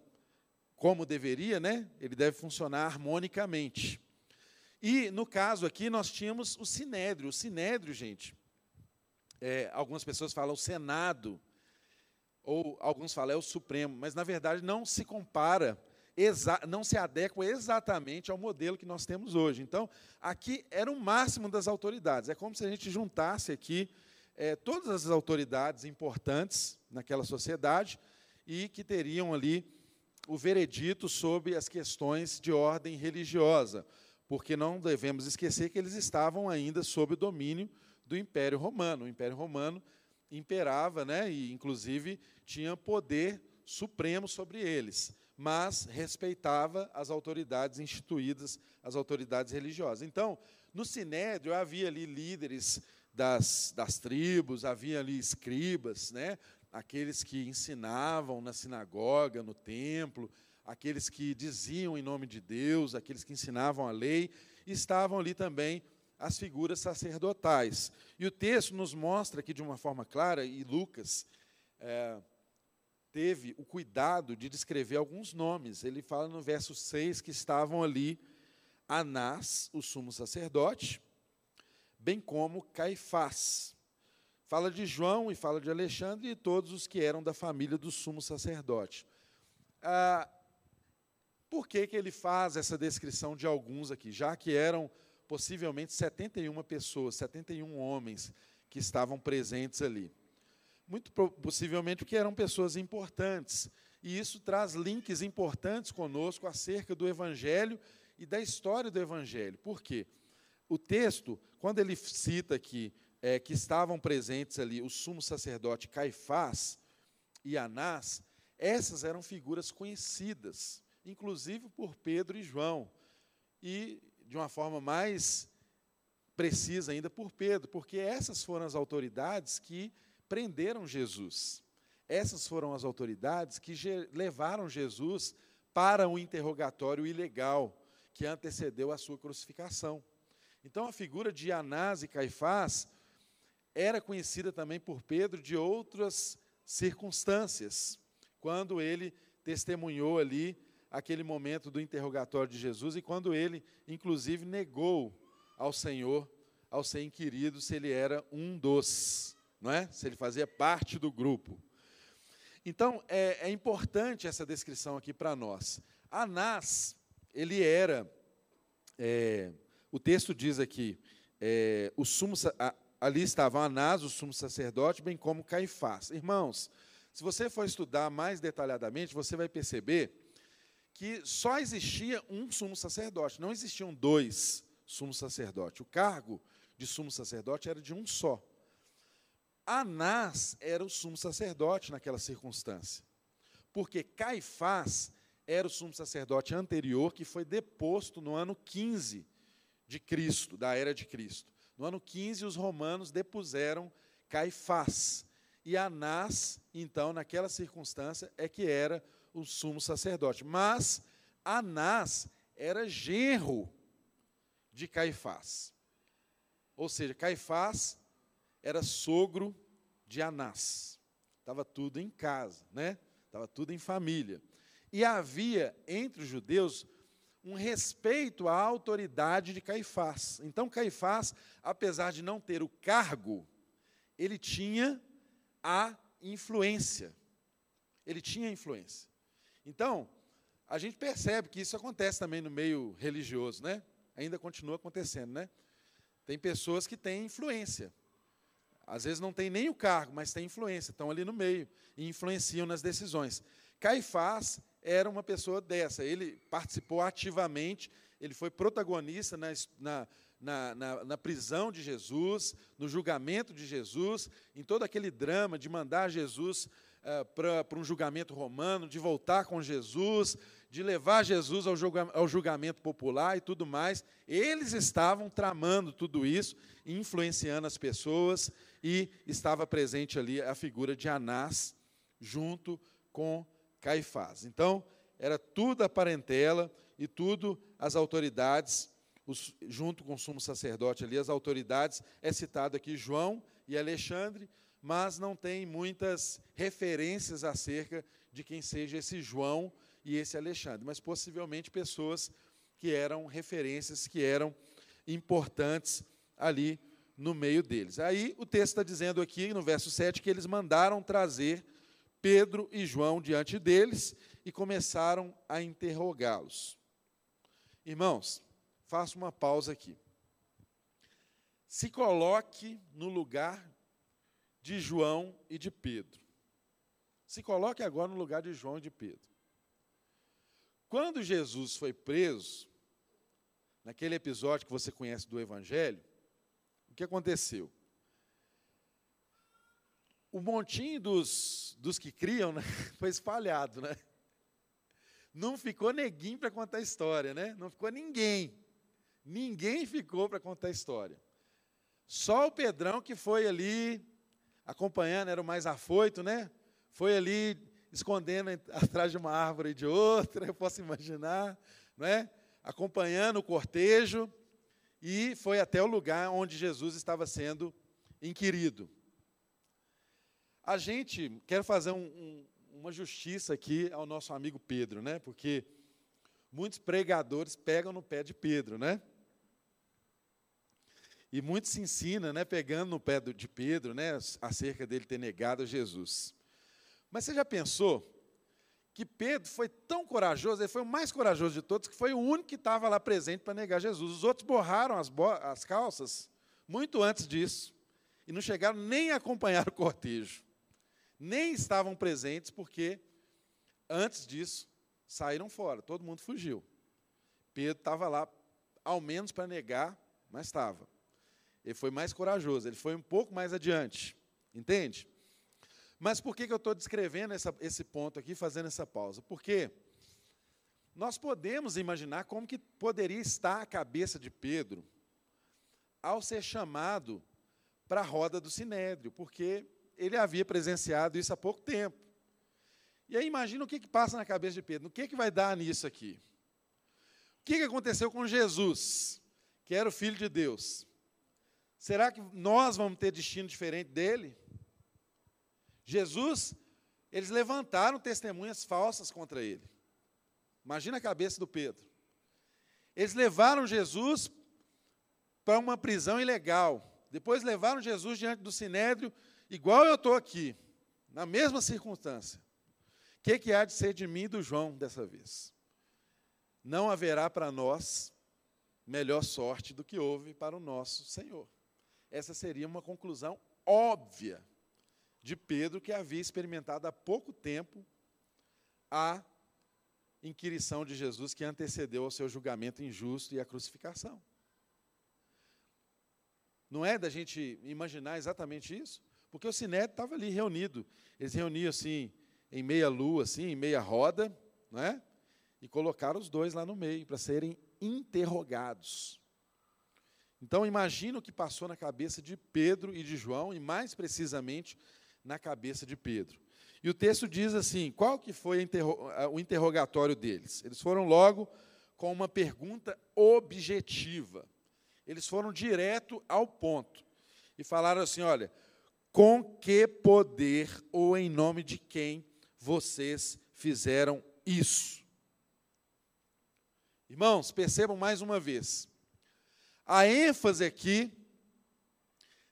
como deveria, né, ele deve funcionar harmonicamente. E, no caso aqui, nós tínhamos o Sinédrio. O Sinédrio, gente, é, algumas pessoas falam o Senado, ou alguns falam é o Supremo, mas na verdade não se compara, não se adequa exatamente ao modelo que nós temos hoje. Então, aqui era o máximo das autoridades. É como se a gente juntasse aqui é, todas as autoridades importantes naquela sociedade e que teriam ali o veredito sobre as questões de ordem religiosa, porque não devemos esquecer que eles estavam ainda sob o domínio do Império Romano. O Império Romano imperava, né, e inclusive tinha poder supremo sobre eles, mas respeitava as autoridades instituídas, as autoridades religiosas. Então, no Sinédrio havia ali líderes das, das tribos, havia ali escribas, né, aqueles que ensinavam na sinagoga, no templo, aqueles que diziam em nome de Deus, aqueles que ensinavam a lei, estavam ali também as figuras sacerdotais. E o texto nos mostra aqui de uma forma clara, e Lucas é, teve o cuidado de descrever alguns nomes. Ele fala no verso 6 que estavam ali Anás, o sumo sacerdote, bem como Caifás. Fala de João e fala de Alexandre e todos os que eram da família do sumo sacerdote. Ah, por que, que ele faz essa descrição de alguns aqui? Já que eram possivelmente 71 pessoas, 71 homens que estavam presentes ali. Muito possivelmente porque eram pessoas importantes. E isso traz links importantes conosco acerca do Evangelho e da história do Evangelho. Por quê? O texto, quando ele cita aqui é, que estavam presentes ali o sumo sacerdote Caifás e Anás, essas eram figuras conhecidas, inclusive por Pedro e João. E de uma forma mais precisa ainda por Pedro, porque essas foram as autoridades que prenderam Jesus. Essas foram as autoridades que levaram Jesus para um interrogatório ilegal que antecedeu a sua crucificação. Então, a figura de Anás e Caifás era conhecida também por Pedro de outras circunstâncias, quando ele testemunhou ali aquele momento do interrogatório de Jesus e quando ele, inclusive, negou ao Senhor, ao ser inquirido, se ele era um dos, não é? Se ele fazia parte do grupo. Então, é, é importante essa descrição aqui para nós. Anás, ele era, é, o texto diz aqui, é, o sumo, a, ali estavam Anás, o sumo sacerdote, bem como Caifás. Irmãos, se você for estudar mais detalhadamente, você vai perceber que só existia um sumo sacerdote, não existiam dois sumos sacerdotes. O cargo de sumo sacerdote era de um só. Anás era o sumo sacerdote naquela circunstância, porque Caifás era o sumo sacerdote anterior que foi deposto no ano 15 de Cristo, da era de Cristo. No ano 15, os romanos depuseram Caifás. E Anás, então, naquela circunstância, é que era o sumo sacerdote. Mas Anás era genro de Caifás. Ou seja, Caifás era sogro de Anás. Estava tudo em casa, né? Estava tudo em família. E havia entre os judeus um respeito à autoridade de Caifás. Então, Caifás, apesar de não ter o cargo, ele tinha a influência. Ele tinha influência. Então, a gente percebe que isso acontece também no meio religioso, né? Ainda continua acontecendo, né? Tem pessoas que têm influência. Às vezes não tem nem o cargo, mas tem influência, estão ali no meio e influenciam nas decisões. Caifás era uma pessoa dessa, ele participou ativamente, ele foi protagonista na, na, na, na prisão de Jesus, no julgamento de Jesus, em todo aquele drama de mandar Jesus uh, para um julgamento romano, de voltar com Jesus, de levar Jesus ao, julga, ao julgamento popular e tudo mais. Eles estavam tramando tudo isso, influenciando as pessoas, e estava presente ali a figura de Anás, junto com Caifás. Então, era tudo a parentela e tudo as autoridades, os, junto com o sumo sacerdote ali, as autoridades, é citado aqui João e Alexandre, mas não tem muitas referências acerca de quem seja esse João e esse Alexandre, mas possivelmente pessoas que eram referências, que eram importantes ali no meio deles. Aí o texto está dizendo aqui, no verso 7, que eles mandaram trazer Pedro e João diante deles e começaram a interrogá-los. Irmãos, faço uma pausa aqui. Se coloque no lugar de João e de Pedro. Se coloque agora no lugar de João e de Pedro. Quando Jesus foi preso, naquele episódio que você conhece do Evangelho, o que aconteceu? O montinho dos, dos que criam né, [LAUGHS] foi espalhado, né? Não ficou neguinho para contar a história, né? Não ficou ninguém. Ninguém ficou para contar a história. Só o Pedrão que foi ali acompanhando, era o mais afoito, né? Foi ali escondendo [LAUGHS] atrás de uma árvore e de outra, [LAUGHS] eu posso imaginar, não é? acompanhando o cortejo, e foi até o lugar onde Jesus estava sendo inquirido. A gente quer fazer um, um, uma justiça aqui ao nosso amigo Pedro, né? Porque muitos pregadores pegam no pé de Pedro, né? E muito se ensina, né, pegando no pé de Pedro, né, acerca dele ter negado Jesus. Mas você já pensou que Pedro foi tão corajoso, ele foi o mais corajoso de todos, que foi o único que estava lá presente para negar Jesus. Os outros borraram as, as calças muito antes disso e não chegaram nem a acompanhar [LAUGHS] o cortejo. Nem estavam presentes porque antes disso saíram fora, todo mundo fugiu. Pedro estava lá, ao menos para negar, mas estava. Ele foi mais corajoso, ele foi um pouco mais adiante. Entende? Mas por que, que eu estou descrevendo essa, esse ponto aqui, fazendo essa pausa? Porque nós podemos imaginar como que poderia estar a cabeça de Pedro ao ser chamado para a roda do Sinédrio, porque ele havia presenciado isso há pouco tempo. E aí imagina o que, que passa na cabeça de Pedro, o que, que vai dar nisso aqui? O que, que aconteceu com Jesus, que era o Filho de Deus? Será que nós vamos ter destino diferente dele? Jesus, eles levantaram testemunhas falsas contra ele. Imagina a cabeça do Pedro. Eles levaram Jesus para uma prisão ilegal. Depois levaram Jesus diante do sinédrio, igual eu estou aqui, na mesma circunstância. O que, que há de ser de mim e do João dessa vez? Não haverá para nós melhor sorte do que houve para o nosso Senhor. Essa seria uma conclusão óbvia de Pedro, que havia experimentado há pouco tempo a inquirição de Jesus que antecedeu ao seu julgamento injusto e a crucificação. Não é da gente imaginar exatamente isso? Porque o Sinédrio estava ali reunido. Eles reuniam assim, em meia lua, assim, em meia roda, não é? E colocaram os dois lá no meio para serem interrogados. Então imagina o que passou na cabeça de Pedro e de João, e mais precisamente na cabeça de Pedro. E o texto diz assim: qual que foi o interrogatório deles? Eles foram logo com uma pergunta objetiva. Eles foram direto ao ponto e falaram assim: olha, com que poder ou em nome de quem vocês fizeram isso? Irmãos, percebam mais uma vez. A ênfase aqui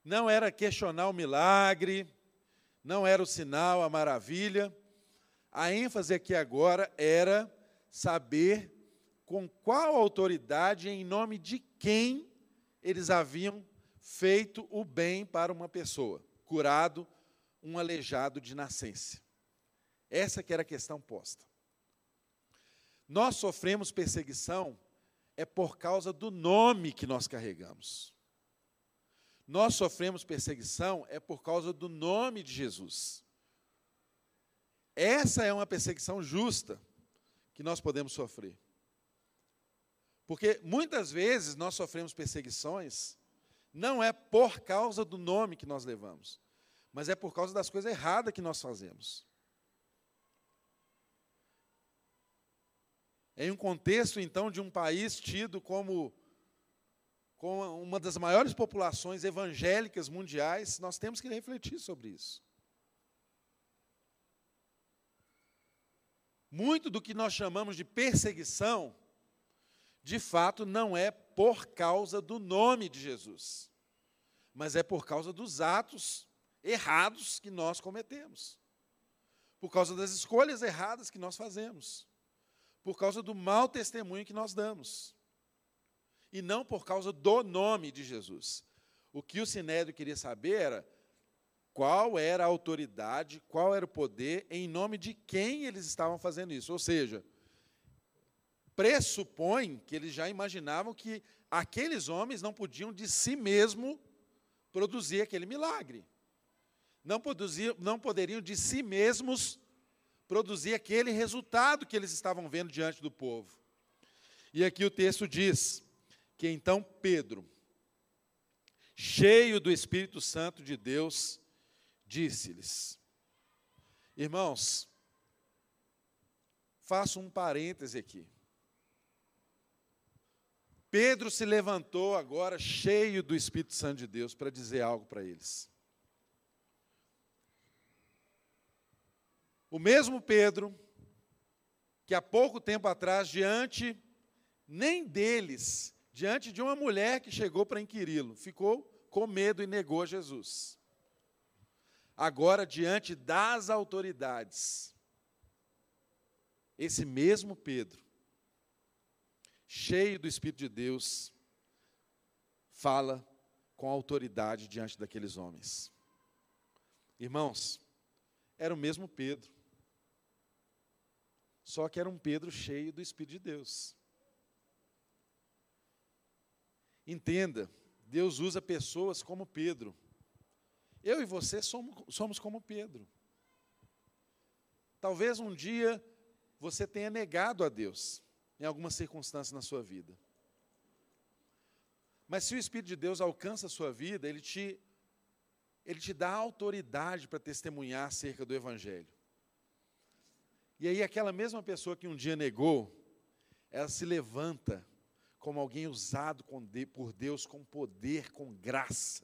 não era questionar o milagre, não era o sinal, a maravilha. A ênfase aqui agora era saber com qual autoridade, em nome de quem eles haviam feito o bem para uma pessoa, curado um aleijado de nascença. Essa que era a questão posta. Nós sofremos perseguição é por causa do nome que nós carregamos. Nós sofremos perseguição é por causa do nome de Jesus. Essa é uma perseguição justa que nós podemos sofrer. Porque muitas vezes nós sofremos perseguições não é por causa do nome que nós levamos, mas é por causa das coisas erradas que nós fazemos. Em um contexto, então, de um país tido como, como uma das maiores populações evangélicas mundiais, nós temos que refletir sobre isso. Muito do que nós chamamos de perseguição de fato, não é por causa do nome de Jesus, mas é por causa dos atos errados que nós cometemos, por causa das escolhas erradas que nós fazemos, por causa do mau testemunho que nós damos, e não por causa do nome de Jesus. O que o Sinédrio queria saber era qual era a autoridade, qual era o poder, em nome de quem eles estavam fazendo isso. Ou seja, pressupõe que eles já imaginavam que aqueles homens não podiam de si mesmo produzir aquele milagre. Não, produzir, não poderiam de si mesmos produzir aquele resultado que eles estavam vendo diante do povo. E aqui o texto diz que então Pedro, cheio do Espírito Santo de Deus, disse-lhes: Irmãos, faço um parêntese aqui. Pedro se levantou agora, cheio do Espírito Santo de Deus, para dizer algo para eles. O mesmo Pedro, que há pouco tempo atrás, diante nem deles, diante de uma mulher que chegou para inquiri-lo, ficou com medo e negou Jesus. Agora, diante das autoridades, esse mesmo Pedro cheio do Espírito de Deus, fala com autoridade diante daqueles homens. Irmãos, era o mesmo Pedro, só que era um Pedro cheio do Espírito de Deus. Entenda, Deus usa pessoas como Pedro. Eu e você somos, somos como Pedro. Talvez um dia você tenha negado a Deus em alguma circunstância na sua vida. Mas se o Espírito de Deus alcança a sua vida, ele te, ele te dá autoridade para testemunhar acerca do Evangelho. E aí, aquela mesma pessoa que um dia negou, ela se levanta como alguém usado por Deus com poder, com graça,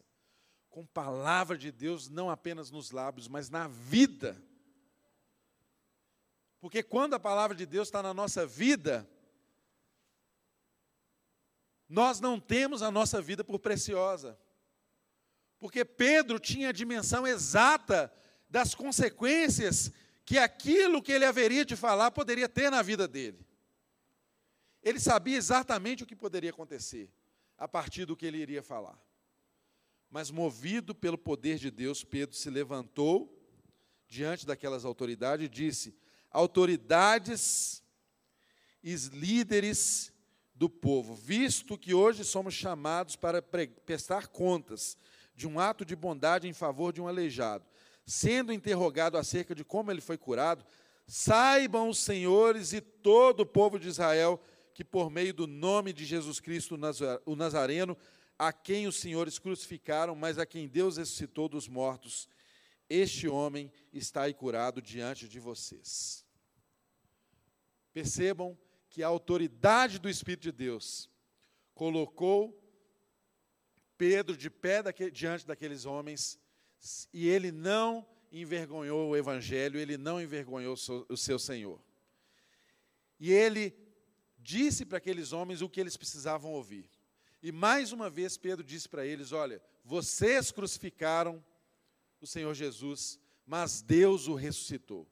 com palavra de Deus, não apenas nos lábios, mas na vida. Porque quando a palavra de Deus está na nossa vida, nós não temos a nossa vida por preciosa. Porque Pedro tinha a dimensão exata das consequências que aquilo que ele haveria de falar poderia ter na vida dele. Ele sabia exatamente o que poderia acontecer a partir do que ele iria falar. Mas, movido pelo poder de Deus, Pedro se levantou diante daquelas autoridades e disse: Autoridades e líderes do povo, visto que hoje somos chamados para prestar contas de um ato de bondade em favor de um aleijado, sendo interrogado acerca de como ele foi curado, saibam os senhores e todo o povo de Israel que por meio do nome de Jesus Cristo, o Nazareno, a quem os senhores crucificaram, mas a quem Deus ressuscitou dos mortos, este homem está aí curado diante de vocês. Percebam que a autoridade do Espírito de Deus colocou Pedro de pé diante daqueles homens e ele não envergonhou o Evangelho, ele não envergonhou o seu Senhor. E ele disse para aqueles homens o que eles precisavam ouvir. E mais uma vez Pedro disse para eles: Olha, vocês crucificaram o Senhor Jesus, mas Deus o ressuscitou.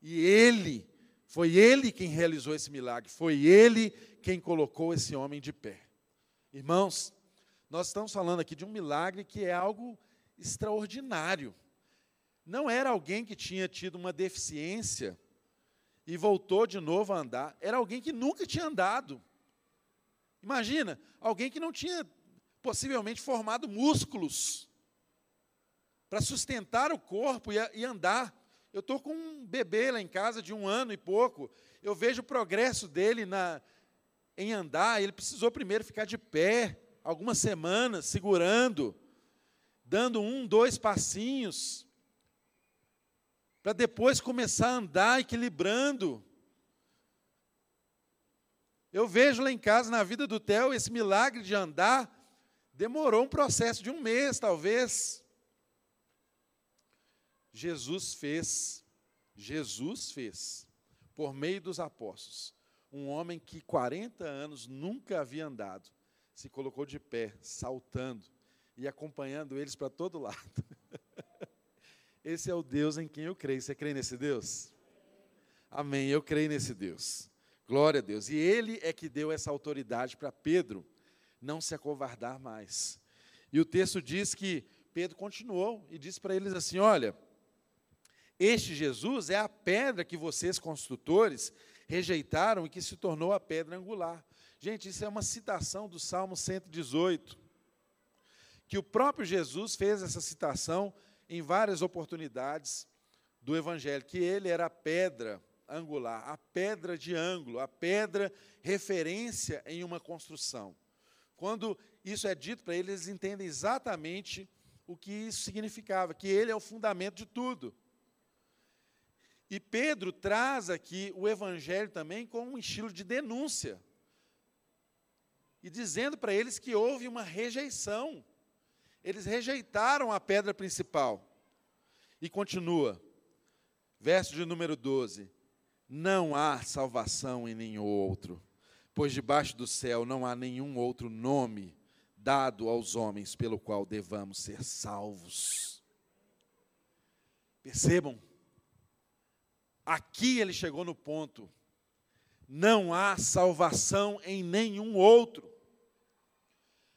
E ele, foi ele quem realizou esse milagre, foi ele quem colocou esse homem de pé. Irmãos, nós estamos falando aqui de um milagre que é algo extraordinário. Não era alguém que tinha tido uma deficiência e voltou de novo a andar, era alguém que nunca tinha andado. Imagina, alguém que não tinha possivelmente formado músculos para sustentar o corpo e, e andar. Eu estou com um bebê lá em casa de um ano e pouco. Eu vejo o progresso dele na, em andar. Ele precisou primeiro ficar de pé, algumas semanas, segurando, dando um, dois passinhos, para depois começar a andar equilibrando. Eu vejo lá em casa, na vida do Theo, esse milagre de andar demorou um processo de um mês, talvez. Jesus fez, Jesus fez, por meio dos apóstolos, um homem que 40 anos nunca havia andado, se colocou de pé, saltando e acompanhando eles para todo lado. [LAUGHS] Esse é o Deus em quem eu creio. Você crê nesse Deus? Amém. Eu creio nesse Deus. Glória a Deus. E ele é que deu essa autoridade para Pedro não se acovardar mais. E o texto diz que Pedro continuou e disse para eles assim: Olha, este Jesus é a pedra que vocês, construtores, rejeitaram e que se tornou a pedra angular. Gente, isso é uma citação do Salmo 118, que o próprio Jesus fez essa citação em várias oportunidades do Evangelho, que ele era a pedra angular, a pedra de ângulo, a pedra referência em uma construção. Quando isso é dito para eles, eles entendem exatamente o que isso significava, que ele é o fundamento de tudo. E Pedro traz aqui o evangelho também com um estilo de denúncia. E dizendo para eles que houve uma rejeição. Eles rejeitaram a pedra principal. E continua, verso de número 12: Não há salvação em nenhum outro, pois debaixo do céu não há nenhum outro nome dado aos homens pelo qual devamos ser salvos. Percebam, aqui ele chegou no ponto, não há salvação em nenhum outro.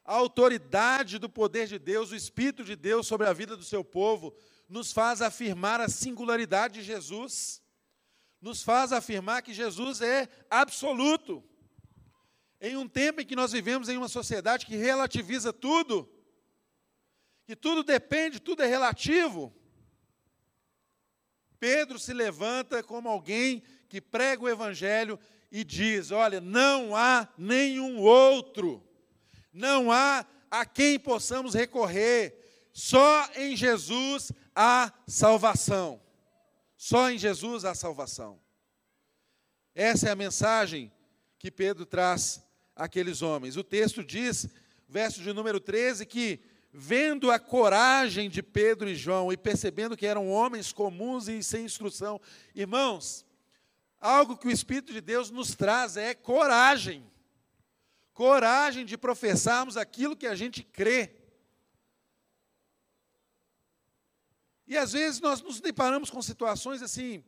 A autoridade do poder de Deus, o Espírito de Deus sobre a vida do seu povo, nos faz afirmar a singularidade de Jesus, nos faz afirmar que Jesus é absoluto. Em um tempo em que nós vivemos em uma sociedade que relativiza tudo, que tudo depende, tudo é relativo. Pedro se levanta como alguém que prega o Evangelho e diz: Olha, não há nenhum outro, não há a quem possamos recorrer, só em Jesus há salvação. Só em Jesus há salvação. Essa é a mensagem que Pedro traz àqueles homens. O texto diz, verso de número 13, que vendo a coragem de Pedro e João e percebendo que eram homens comuns e sem instrução, irmãos, algo que o Espírito de Deus nos traz é coragem. Coragem de professarmos aquilo que a gente crê. E às vezes nós nos deparamos com situações assim,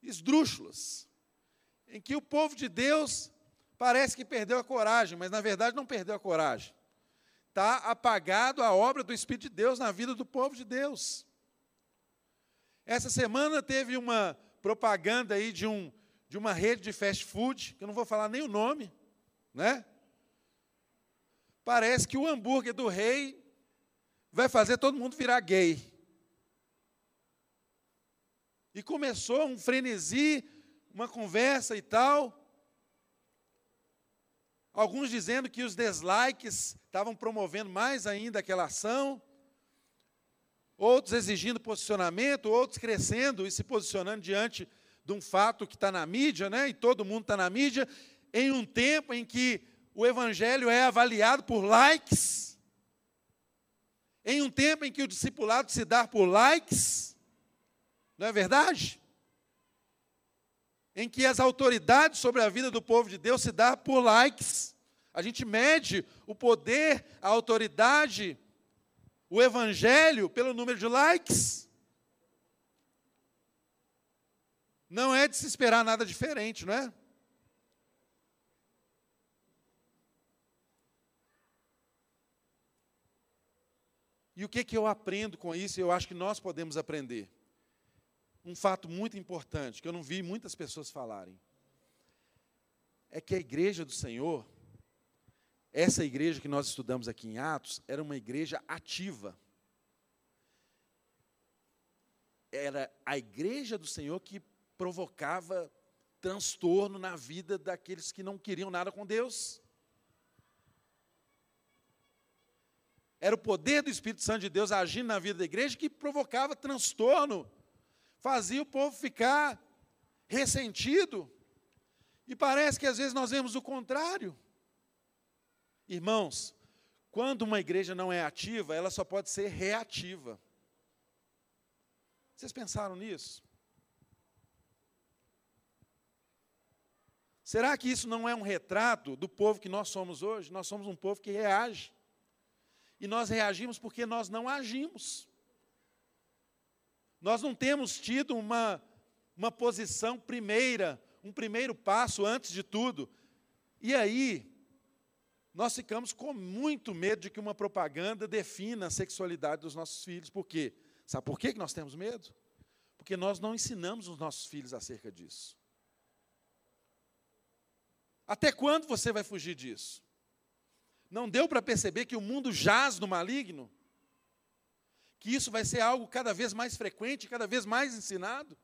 esdrúxulas, em que o povo de Deus parece que perdeu a coragem, mas na verdade não perdeu a coragem. Está apagado a obra do Espírito de Deus na vida do povo de Deus. Essa semana teve uma propaganda aí de, um, de uma rede de fast food, que eu não vou falar nem o nome, né? Parece que o hambúrguer do rei vai fazer todo mundo virar gay. E começou um frenesi, uma conversa e tal. Alguns dizendo que os dislikes estavam promovendo mais ainda aquela ação. Outros exigindo posicionamento, outros crescendo e se posicionando diante de um fato que está na mídia, né? E todo mundo está na mídia, em um tempo em que o evangelho é avaliado por likes, em um tempo em que o discipulado se dá por likes, não é verdade? Em que as autoridades sobre a vida do povo de Deus se dá por likes. A gente mede o poder, a autoridade, o evangelho pelo número de likes. Não é de se esperar nada diferente, não é? E o que, que eu aprendo com isso? Eu acho que nós podemos aprender. Um fato muito importante, que eu não vi muitas pessoas falarem, é que a igreja do Senhor, essa igreja que nós estudamos aqui em Atos, era uma igreja ativa. Era a igreja do Senhor que provocava transtorno na vida daqueles que não queriam nada com Deus. Era o poder do Espírito Santo de Deus agindo na vida da igreja que provocava transtorno, fazia o povo ficar ressentido. E parece que às vezes nós vemos o contrário. Irmãos, quando uma igreja não é ativa, ela só pode ser reativa. Vocês pensaram nisso? Será que isso não é um retrato do povo que nós somos hoje? Nós somos um povo que reage. E nós reagimos porque nós não agimos. Nós não temos tido uma, uma posição primeira, um primeiro passo antes de tudo. E aí, nós ficamos com muito medo de que uma propaganda defina a sexualidade dos nossos filhos. Por quê? Sabe por que nós temos medo? Porque nós não ensinamos os nossos filhos acerca disso. Até quando você vai fugir disso? Não deu para perceber que o mundo jaz no maligno? Que isso vai ser algo cada vez mais frequente, cada vez mais ensinado?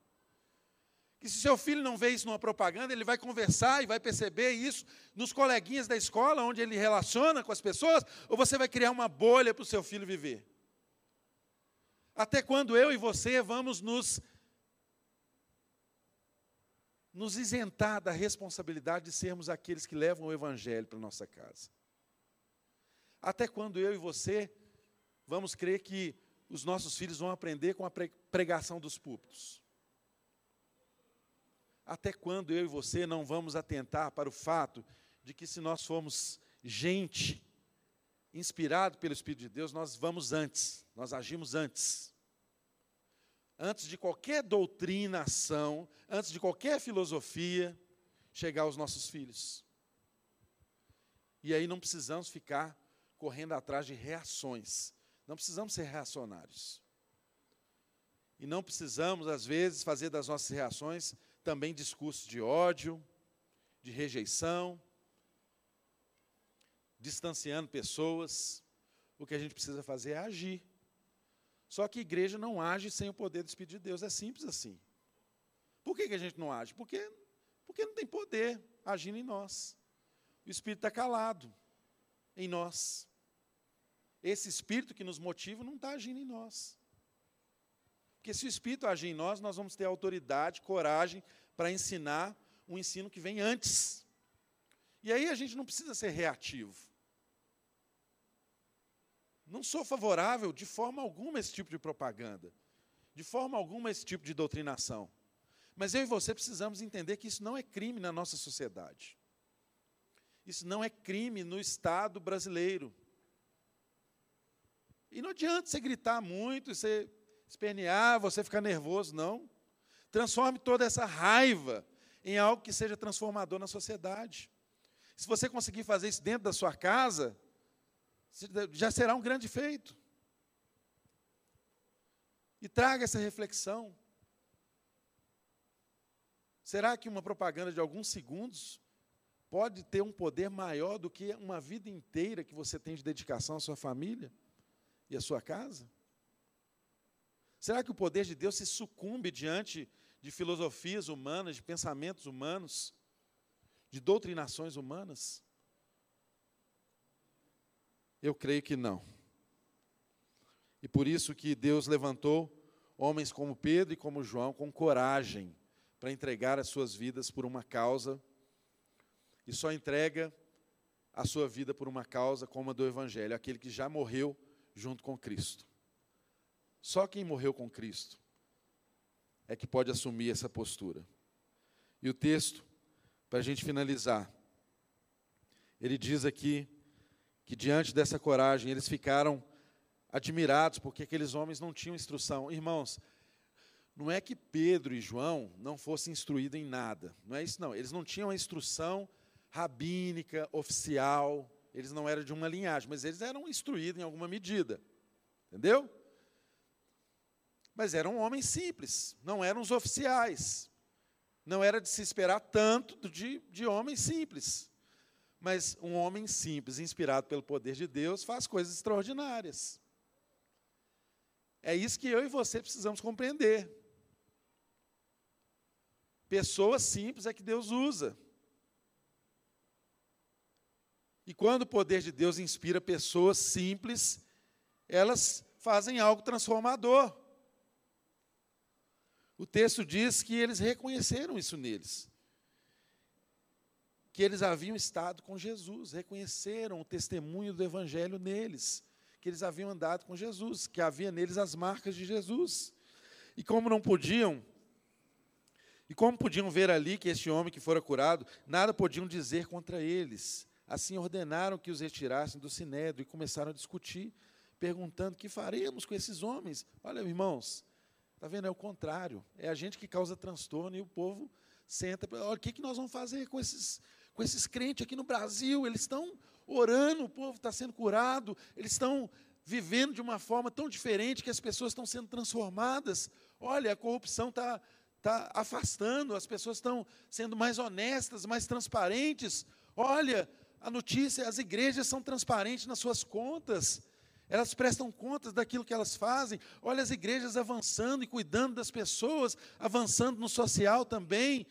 Que se seu filho não vê isso numa propaganda, ele vai conversar e vai perceber isso nos coleguinhas da escola, onde ele relaciona com as pessoas, ou você vai criar uma bolha para o seu filho viver? Até quando eu e você vamos nos nos isentar da responsabilidade de sermos aqueles que levam o evangelho para nossa casa? Até quando eu e você vamos crer que os nossos filhos vão aprender com a pregação dos púlpitos? Até quando eu e você não vamos atentar para o fato de que se nós formos gente inspirado pelo Espírito de Deus, nós vamos antes, nós agimos antes. Antes de qualquer doutrinação, antes de qualquer filosofia, chegar aos nossos filhos. E aí não precisamos ficar correndo atrás de reações. Não precisamos ser reacionários. E não precisamos, às vezes, fazer das nossas reações também discursos de ódio, de rejeição, distanciando pessoas. O que a gente precisa fazer é agir. Só que a igreja não age sem o poder do Espírito de Deus. É simples assim. Por que, que a gente não age? Porque, porque não tem poder agindo em nós. O Espírito está calado em nós esse espírito que nos motiva não está agindo em nós. Porque se o espírito agir em nós, nós vamos ter autoridade, coragem para ensinar um ensino que vem antes. E aí a gente não precisa ser reativo. Não sou favorável de forma alguma a esse tipo de propaganda, de forma alguma a esse tipo de doutrinação. Mas eu e você precisamos entender que isso não é crime na nossa sociedade. Isso não é crime no Estado brasileiro. E não adianta você gritar muito, você espernear, você ficar nervoso, não. Transforme toda essa raiva em algo que seja transformador na sociedade. Se você conseguir fazer isso dentro da sua casa, já será um grande feito. E traga essa reflexão. Será que uma propaganda de alguns segundos pode ter um poder maior do que uma vida inteira que você tem de dedicação à sua família? E a sua casa? Será que o poder de Deus se sucumbe diante de filosofias humanas, de pensamentos humanos, de doutrinações humanas? Eu creio que não. E por isso que Deus levantou homens como Pedro e como João com coragem para entregar as suas vidas por uma causa e só entrega a sua vida por uma causa como a do evangelho, aquele que já morreu junto com Cristo. Só quem morreu com Cristo é que pode assumir essa postura. E o texto, para a gente finalizar, ele diz aqui que diante dessa coragem eles ficaram admirados porque aqueles homens não tinham instrução. Irmãos, não é que Pedro e João não fossem instruídos em nada, não é isso não. Eles não tinham a instrução rabínica, oficial, eles não eram de uma linhagem, mas eles eram instruídos em alguma medida. Entendeu? Mas eram homens simples, não eram os oficiais. Não era de se esperar tanto de, de homens simples. Mas um homem simples, inspirado pelo poder de Deus, faz coisas extraordinárias. É isso que eu e você precisamos compreender. Pessoas simples é que Deus usa. E quando o poder de Deus inspira pessoas simples, elas fazem algo transformador. O texto diz que eles reconheceram isso neles. Que eles haviam estado com Jesus, reconheceram o testemunho do Evangelho neles, que eles haviam andado com Jesus, que havia neles as marcas de Jesus. E como não podiam e como podiam ver ali que este homem que fora curado, nada podiam dizer contra eles. Assim ordenaram que os retirassem do sinédrio e começaram a discutir, perguntando: que faremos com esses homens? Olha, irmãos, está vendo? É o contrário. É a gente que causa transtorno e o povo senta. Olha, o que, que nós vamos fazer com esses, com esses crentes aqui no Brasil? Eles estão orando, o povo está sendo curado, eles estão vivendo de uma forma tão diferente que as pessoas estão sendo transformadas. Olha, a corrupção está está afastando, as pessoas estão sendo mais honestas, mais transparentes. Olha, a notícia, as igrejas são transparentes nas suas contas, elas prestam contas daquilo que elas fazem. Olha as igrejas avançando e cuidando das pessoas, avançando no social também,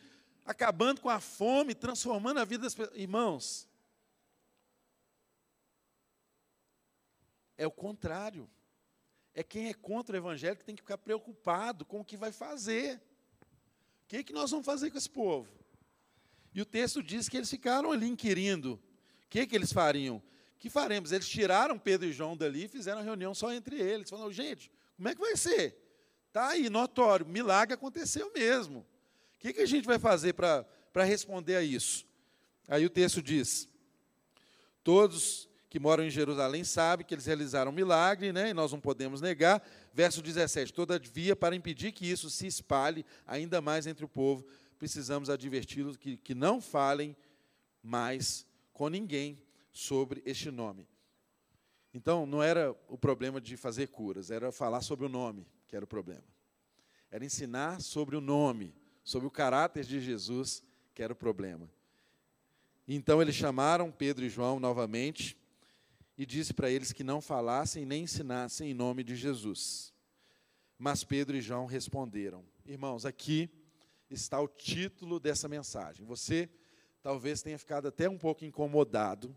acabando com a fome, transformando a vida das pessoas. Irmãos, é o contrário. É quem é contra o evangelho que tem que ficar preocupado com o que vai fazer. O que, que nós vamos fazer com esse povo? E o texto diz que eles ficaram ali inquirindo. Que, que eles fariam? que faremos? Eles tiraram Pedro e João dali e fizeram reunião só entre eles. Falaram, gente, como é que vai ser? Está aí, notório, milagre aconteceu mesmo. O que, que a gente vai fazer para responder a isso? Aí o texto diz: Todos que moram em Jerusalém sabem que eles realizaram um milagre, né, e nós não podemos negar. Verso 17: Todavia, para impedir que isso se espalhe ainda mais entre o povo, precisamos adverti-los que, que não falem mais com ninguém sobre este nome. Então, não era o problema de fazer curas, era falar sobre o nome que era o problema. Era ensinar sobre o nome, sobre o caráter de Jesus, que era o problema. Então eles chamaram Pedro e João novamente e disse para eles que não falassem nem ensinassem em nome de Jesus. Mas Pedro e João responderam: Irmãos, aqui está o título dessa mensagem. Você talvez tenha ficado até um pouco incomodado,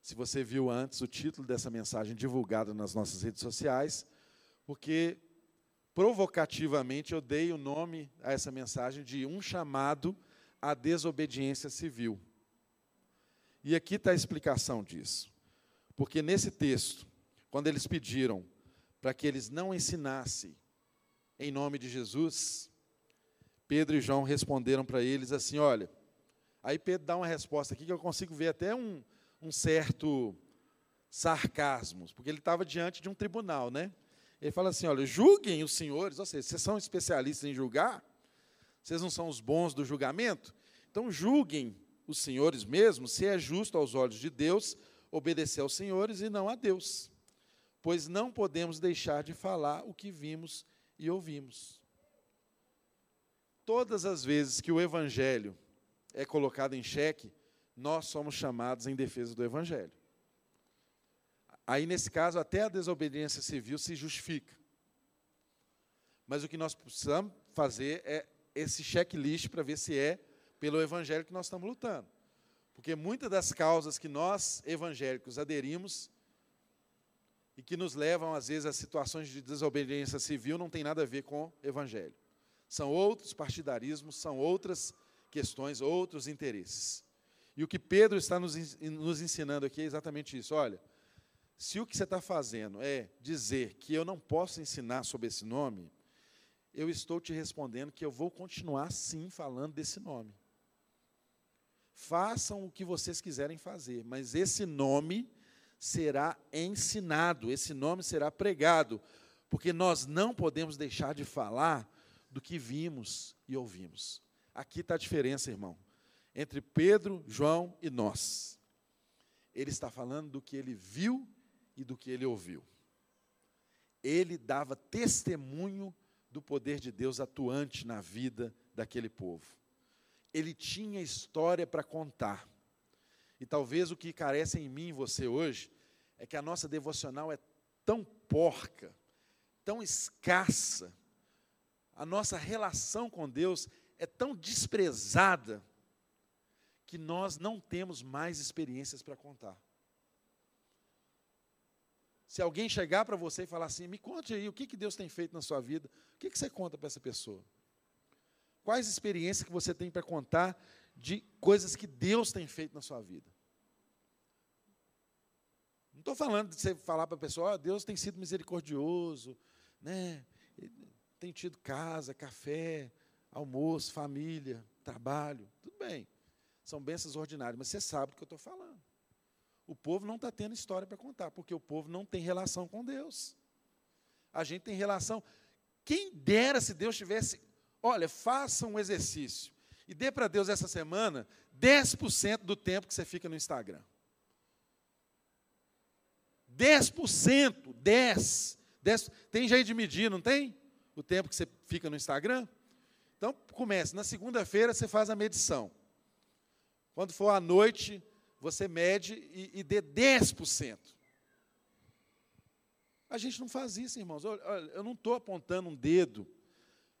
se você viu antes o título dessa mensagem divulgado nas nossas redes sociais, porque provocativamente eu dei o nome a essa mensagem de um chamado à desobediência civil. E aqui está a explicação disso. Porque nesse texto, quando eles pediram para que eles não ensinassem em nome de Jesus, Pedro e João responderam para eles assim: olha. Aí Pedro dá uma resposta aqui que eu consigo ver até um, um certo sarcasmo, porque ele estava diante de um tribunal, né? Ele fala assim: olha, julguem os senhores, ou seja, vocês são especialistas em julgar, vocês não são os bons do julgamento, então julguem os senhores mesmo se é justo aos olhos de Deus obedecer aos senhores e não a Deus, pois não podemos deixar de falar o que vimos e ouvimos. Todas as vezes que o Evangelho é colocado em xeque, nós somos chamados em defesa do Evangelho. Aí, nesse caso, até a desobediência civil se justifica. Mas o que nós precisamos fazer é esse checklist para ver se é pelo evangelho que nós estamos lutando. Porque muitas das causas que nós, evangélicos, aderimos e que nos levam, às vezes, a situações de desobediência civil não tem nada a ver com evangelho. São outros partidarismos, são outras questões, outros interesses. E o que Pedro está nos, nos ensinando aqui é exatamente isso. Olha, se o que você está fazendo é dizer que eu não posso ensinar sobre esse nome, eu estou te respondendo que eu vou continuar sim falando desse nome. Façam o que vocês quiserem fazer, mas esse nome será ensinado, esse nome será pregado, porque nós não podemos deixar de falar do que vimos e ouvimos. Aqui está a diferença, irmão, entre Pedro, João e nós. Ele está falando do que ele viu e do que ele ouviu. Ele dava testemunho do poder de Deus atuante na vida daquele povo. Ele tinha história para contar. E talvez o que carece em mim e você hoje é que a nossa devocional é tão porca, tão escassa, a nossa relação com Deus é tão desprezada, que nós não temos mais experiências para contar. Se alguém chegar para você e falar assim, me conte aí o que, que Deus tem feito na sua vida, o que, que você conta para essa pessoa? Quais experiências que você tem para contar de coisas que Deus tem feito na sua vida? Não estou falando de você falar para a pessoa, oh, Deus tem sido misericordioso, né? tem tido casa, café, almoço, família, trabalho, tudo bem. São bênçãos ordinárias, mas você sabe do que eu estou falando. O povo não está tendo história para contar, porque o povo não tem relação com Deus. A gente tem relação. Quem dera se Deus tivesse. Olha, faça um exercício e dê para Deus essa semana 10% do tempo que você fica no Instagram. 10%, 10, 10. Tem jeito de medir, não tem? O tempo que você fica no Instagram? Então, comece. Na segunda-feira você faz a medição. Quando for à noite, você mede e, e dê 10%. A gente não faz isso, irmãos. Olha, eu não estou apontando um dedo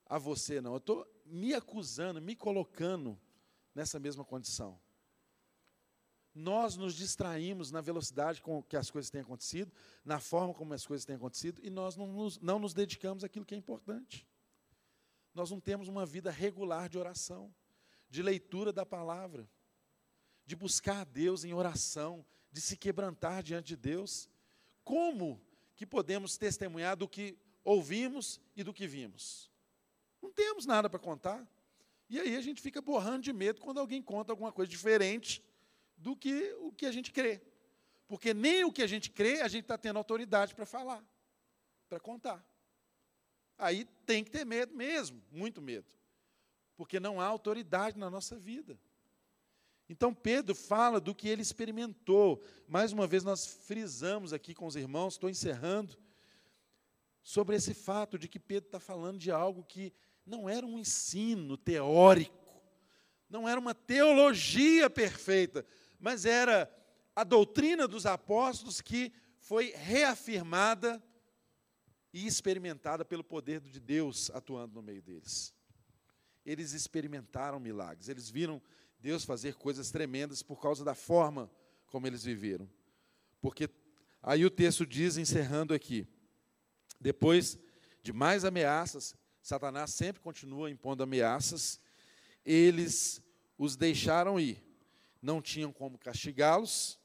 a você, não. Eu estou me acusando, me colocando nessa mesma condição. Nós nos distraímos na velocidade com que as coisas têm acontecido, na forma como as coisas têm acontecido, e nós não nos, não nos dedicamos àquilo que é importante. Nós não temos uma vida regular de oração, de leitura da palavra de buscar a Deus em oração, de se quebrantar diante de Deus. Como que podemos testemunhar do que ouvimos e do que vimos? Não temos nada para contar. E aí a gente fica borrando de medo quando alguém conta alguma coisa diferente do que o que a gente crê. Porque nem o que a gente crê, a gente está tendo autoridade para falar, para contar. Aí tem que ter medo mesmo, muito medo. Porque não há autoridade na nossa vida. Então Pedro fala do que ele experimentou. Mais uma vez nós frisamos aqui com os irmãos, estou encerrando, sobre esse fato de que Pedro está falando de algo que não era um ensino teórico, não era uma teologia perfeita, mas era a doutrina dos apóstolos que foi reafirmada e experimentada pelo poder de Deus atuando no meio deles. Eles experimentaram milagres, eles viram Deus fazer coisas tremendas por causa da forma como eles viveram. Porque aí o texto diz, encerrando aqui, depois de mais ameaças, Satanás sempre continua impondo ameaças, eles os deixaram ir. Não tinham como castigá-los,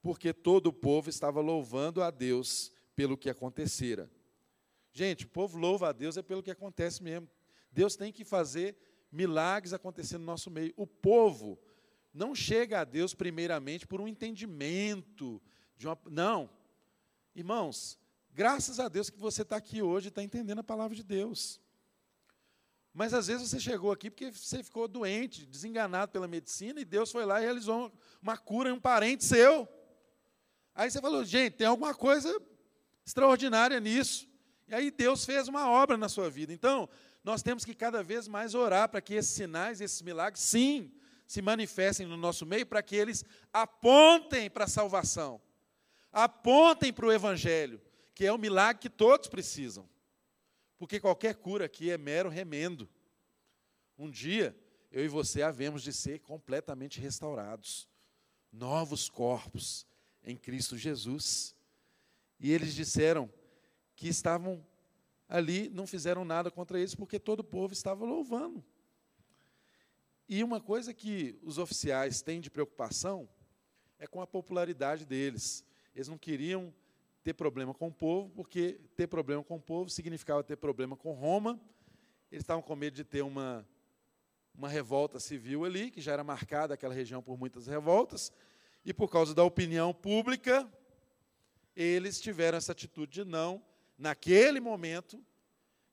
porque todo o povo estava louvando a Deus pelo que acontecera. Gente, o povo louva a Deus é pelo que acontece mesmo. Deus tem que fazer milagres acontecendo no nosso meio. O povo não chega a Deus primeiramente por um entendimento de uma. Não. Irmãos, graças a Deus que você está aqui hoje e está entendendo a palavra de Deus. Mas às vezes você chegou aqui porque você ficou doente, desenganado pela medicina, e Deus foi lá e realizou uma cura em um parente seu. Aí você falou, gente, tem alguma coisa extraordinária nisso. E aí Deus fez uma obra na sua vida. Então, nós temos que cada vez mais orar para que esses sinais, esses milagres, sim, se manifestem no nosso meio, para que eles apontem para a salvação, apontem para o Evangelho, que é o milagre que todos precisam. Porque qualquer cura aqui é mero remendo. Um dia, eu e você havemos de ser completamente restaurados, novos corpos em Cristo Jesus. E eles disseram que estavam ali, não fizeram nada contra eles, porque todo o povo estava louvando. E uma coisa que os oficiais têm de preocupação é com a popularidade deles. Eles não queriam ter problema com o povo, porque ter problema com o povo significava ter problema com Roma. Eles estavam com medo de ter uma, uma revolta civil ali, que já era marcada aquela região por muitas revoltas, e por causa da opinião pública, eles tiveram essa atitude de não, naquele momento,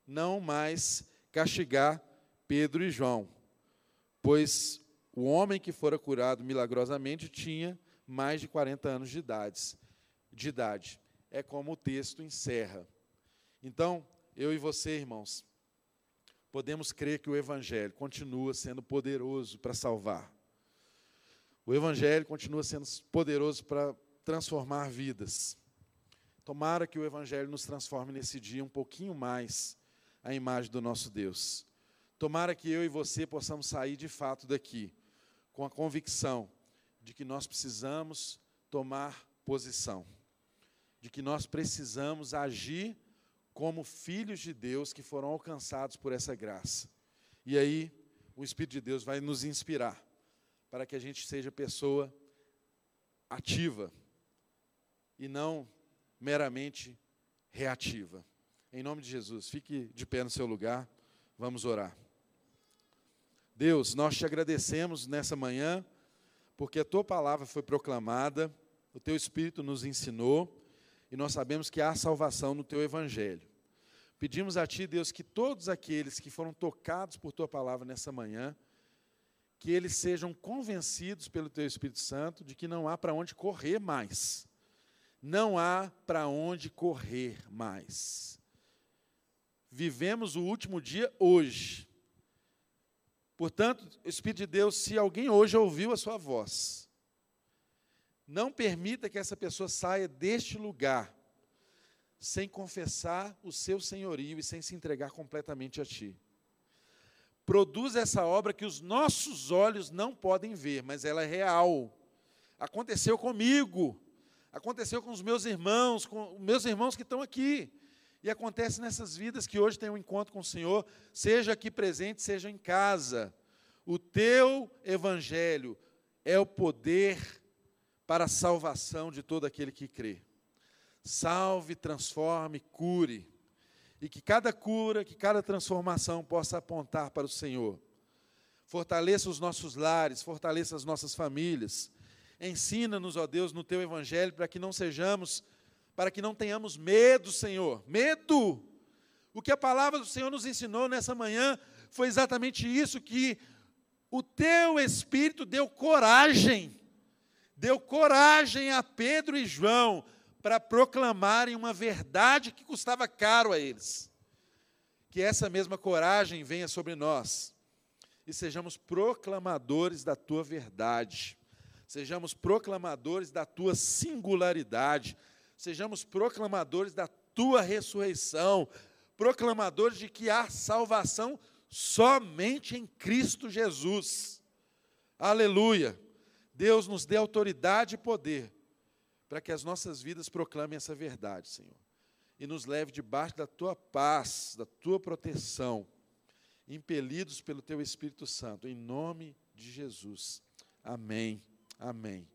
não mais castigar Pedro e João, pois o homem que fora curado milagrosamente tinha mais de 40 anos de idade. De idade. É como o texto encerra. Então, eu e você, irmãos, podemos crer que o Evangelho continua sendo poderoso para salvar. O Evangelho continua sendo poderoso para transformar vidas. Tomara que o Evangelho nos transforme nesse dia um pouquinho mais a imagem do nosso Deus. Tomara que eu e você possamos sair de fato daqui com a convicção de que nós precisamos tomar posição, de que nós precisamos agir como filhos de Deus que foram alcançados por essa graça. E aí, o Espírito de Deus vai nos inspirar para que a gente seja pessoa ativa e não meramente reativa. Em nome de Jesus, fique de pé no seu lugar, vamos orar. Deus, nós te agradecemos nessa manhã, porque a tua palavra foi proclamada, o teu Espírito nos ensinou, e nós sabemos que há salvação no teu Evangelho. Pedimos a Ti, Deus, que todos aqueles que foram tocados por Tua palavra nessa manhã, que eles sejam convencidos pelo Teu Espírito Santo de que não há para onde correr mais. Não há para onde correr mais. Vivemos o último dia hoje. Portanto, Espírito de Deus, se alguém hoje ouviu a Sua voz, não permita que essa pessoa saia deste lugar sem confessar o seu senhorio e sem se entregar completamente a Ti. Produz essa obra que os nossos olhos não podem ver, mas ela é real. Aconteceu comigo, aconteceu com os meus irmãos, com os meus irmãos que estão aqui. E acontece nessas vidas que hoje têm um encontro com o Senhor, seja aqui presente, seja em casa. O teu evangelho é o poder para a salvação de todo aquele que crê salve, transforme, cure. E que cada cura, que cada transformação possa apontar para o Senhor. Fortaleça os nossos lares, fortaleça as nossas famílias. Ensina-nos, ó Deus, no teu evangelho para que não sejamos, para que não tenhamos medo, Senhor. Medo! O que a palavra do Senhor nos ensinou nessa manhã foi exatamente isso que o teu espírito deu coragem. Deu coragem a Pedro e João para proclamarem uma verdade que custava caro a eles. Que essa mesma coragem venha sobre nós e sejamos proclamadores da tua verdade, sejamos proclamadores da tua singularidade, sejamos proclamadores da tua ressurreição, proclamadores de que há salvação somente em Cristo Jesus. Aleluia! Deus nos dê autoridade e poder para que as nossas vidas proclamem essa verdade, Senhor. E nos leve debaixo da tua paz, da tua proteção, impelidos pelo teu Espírito Santo, em nome de Jesus. Amém. Amém.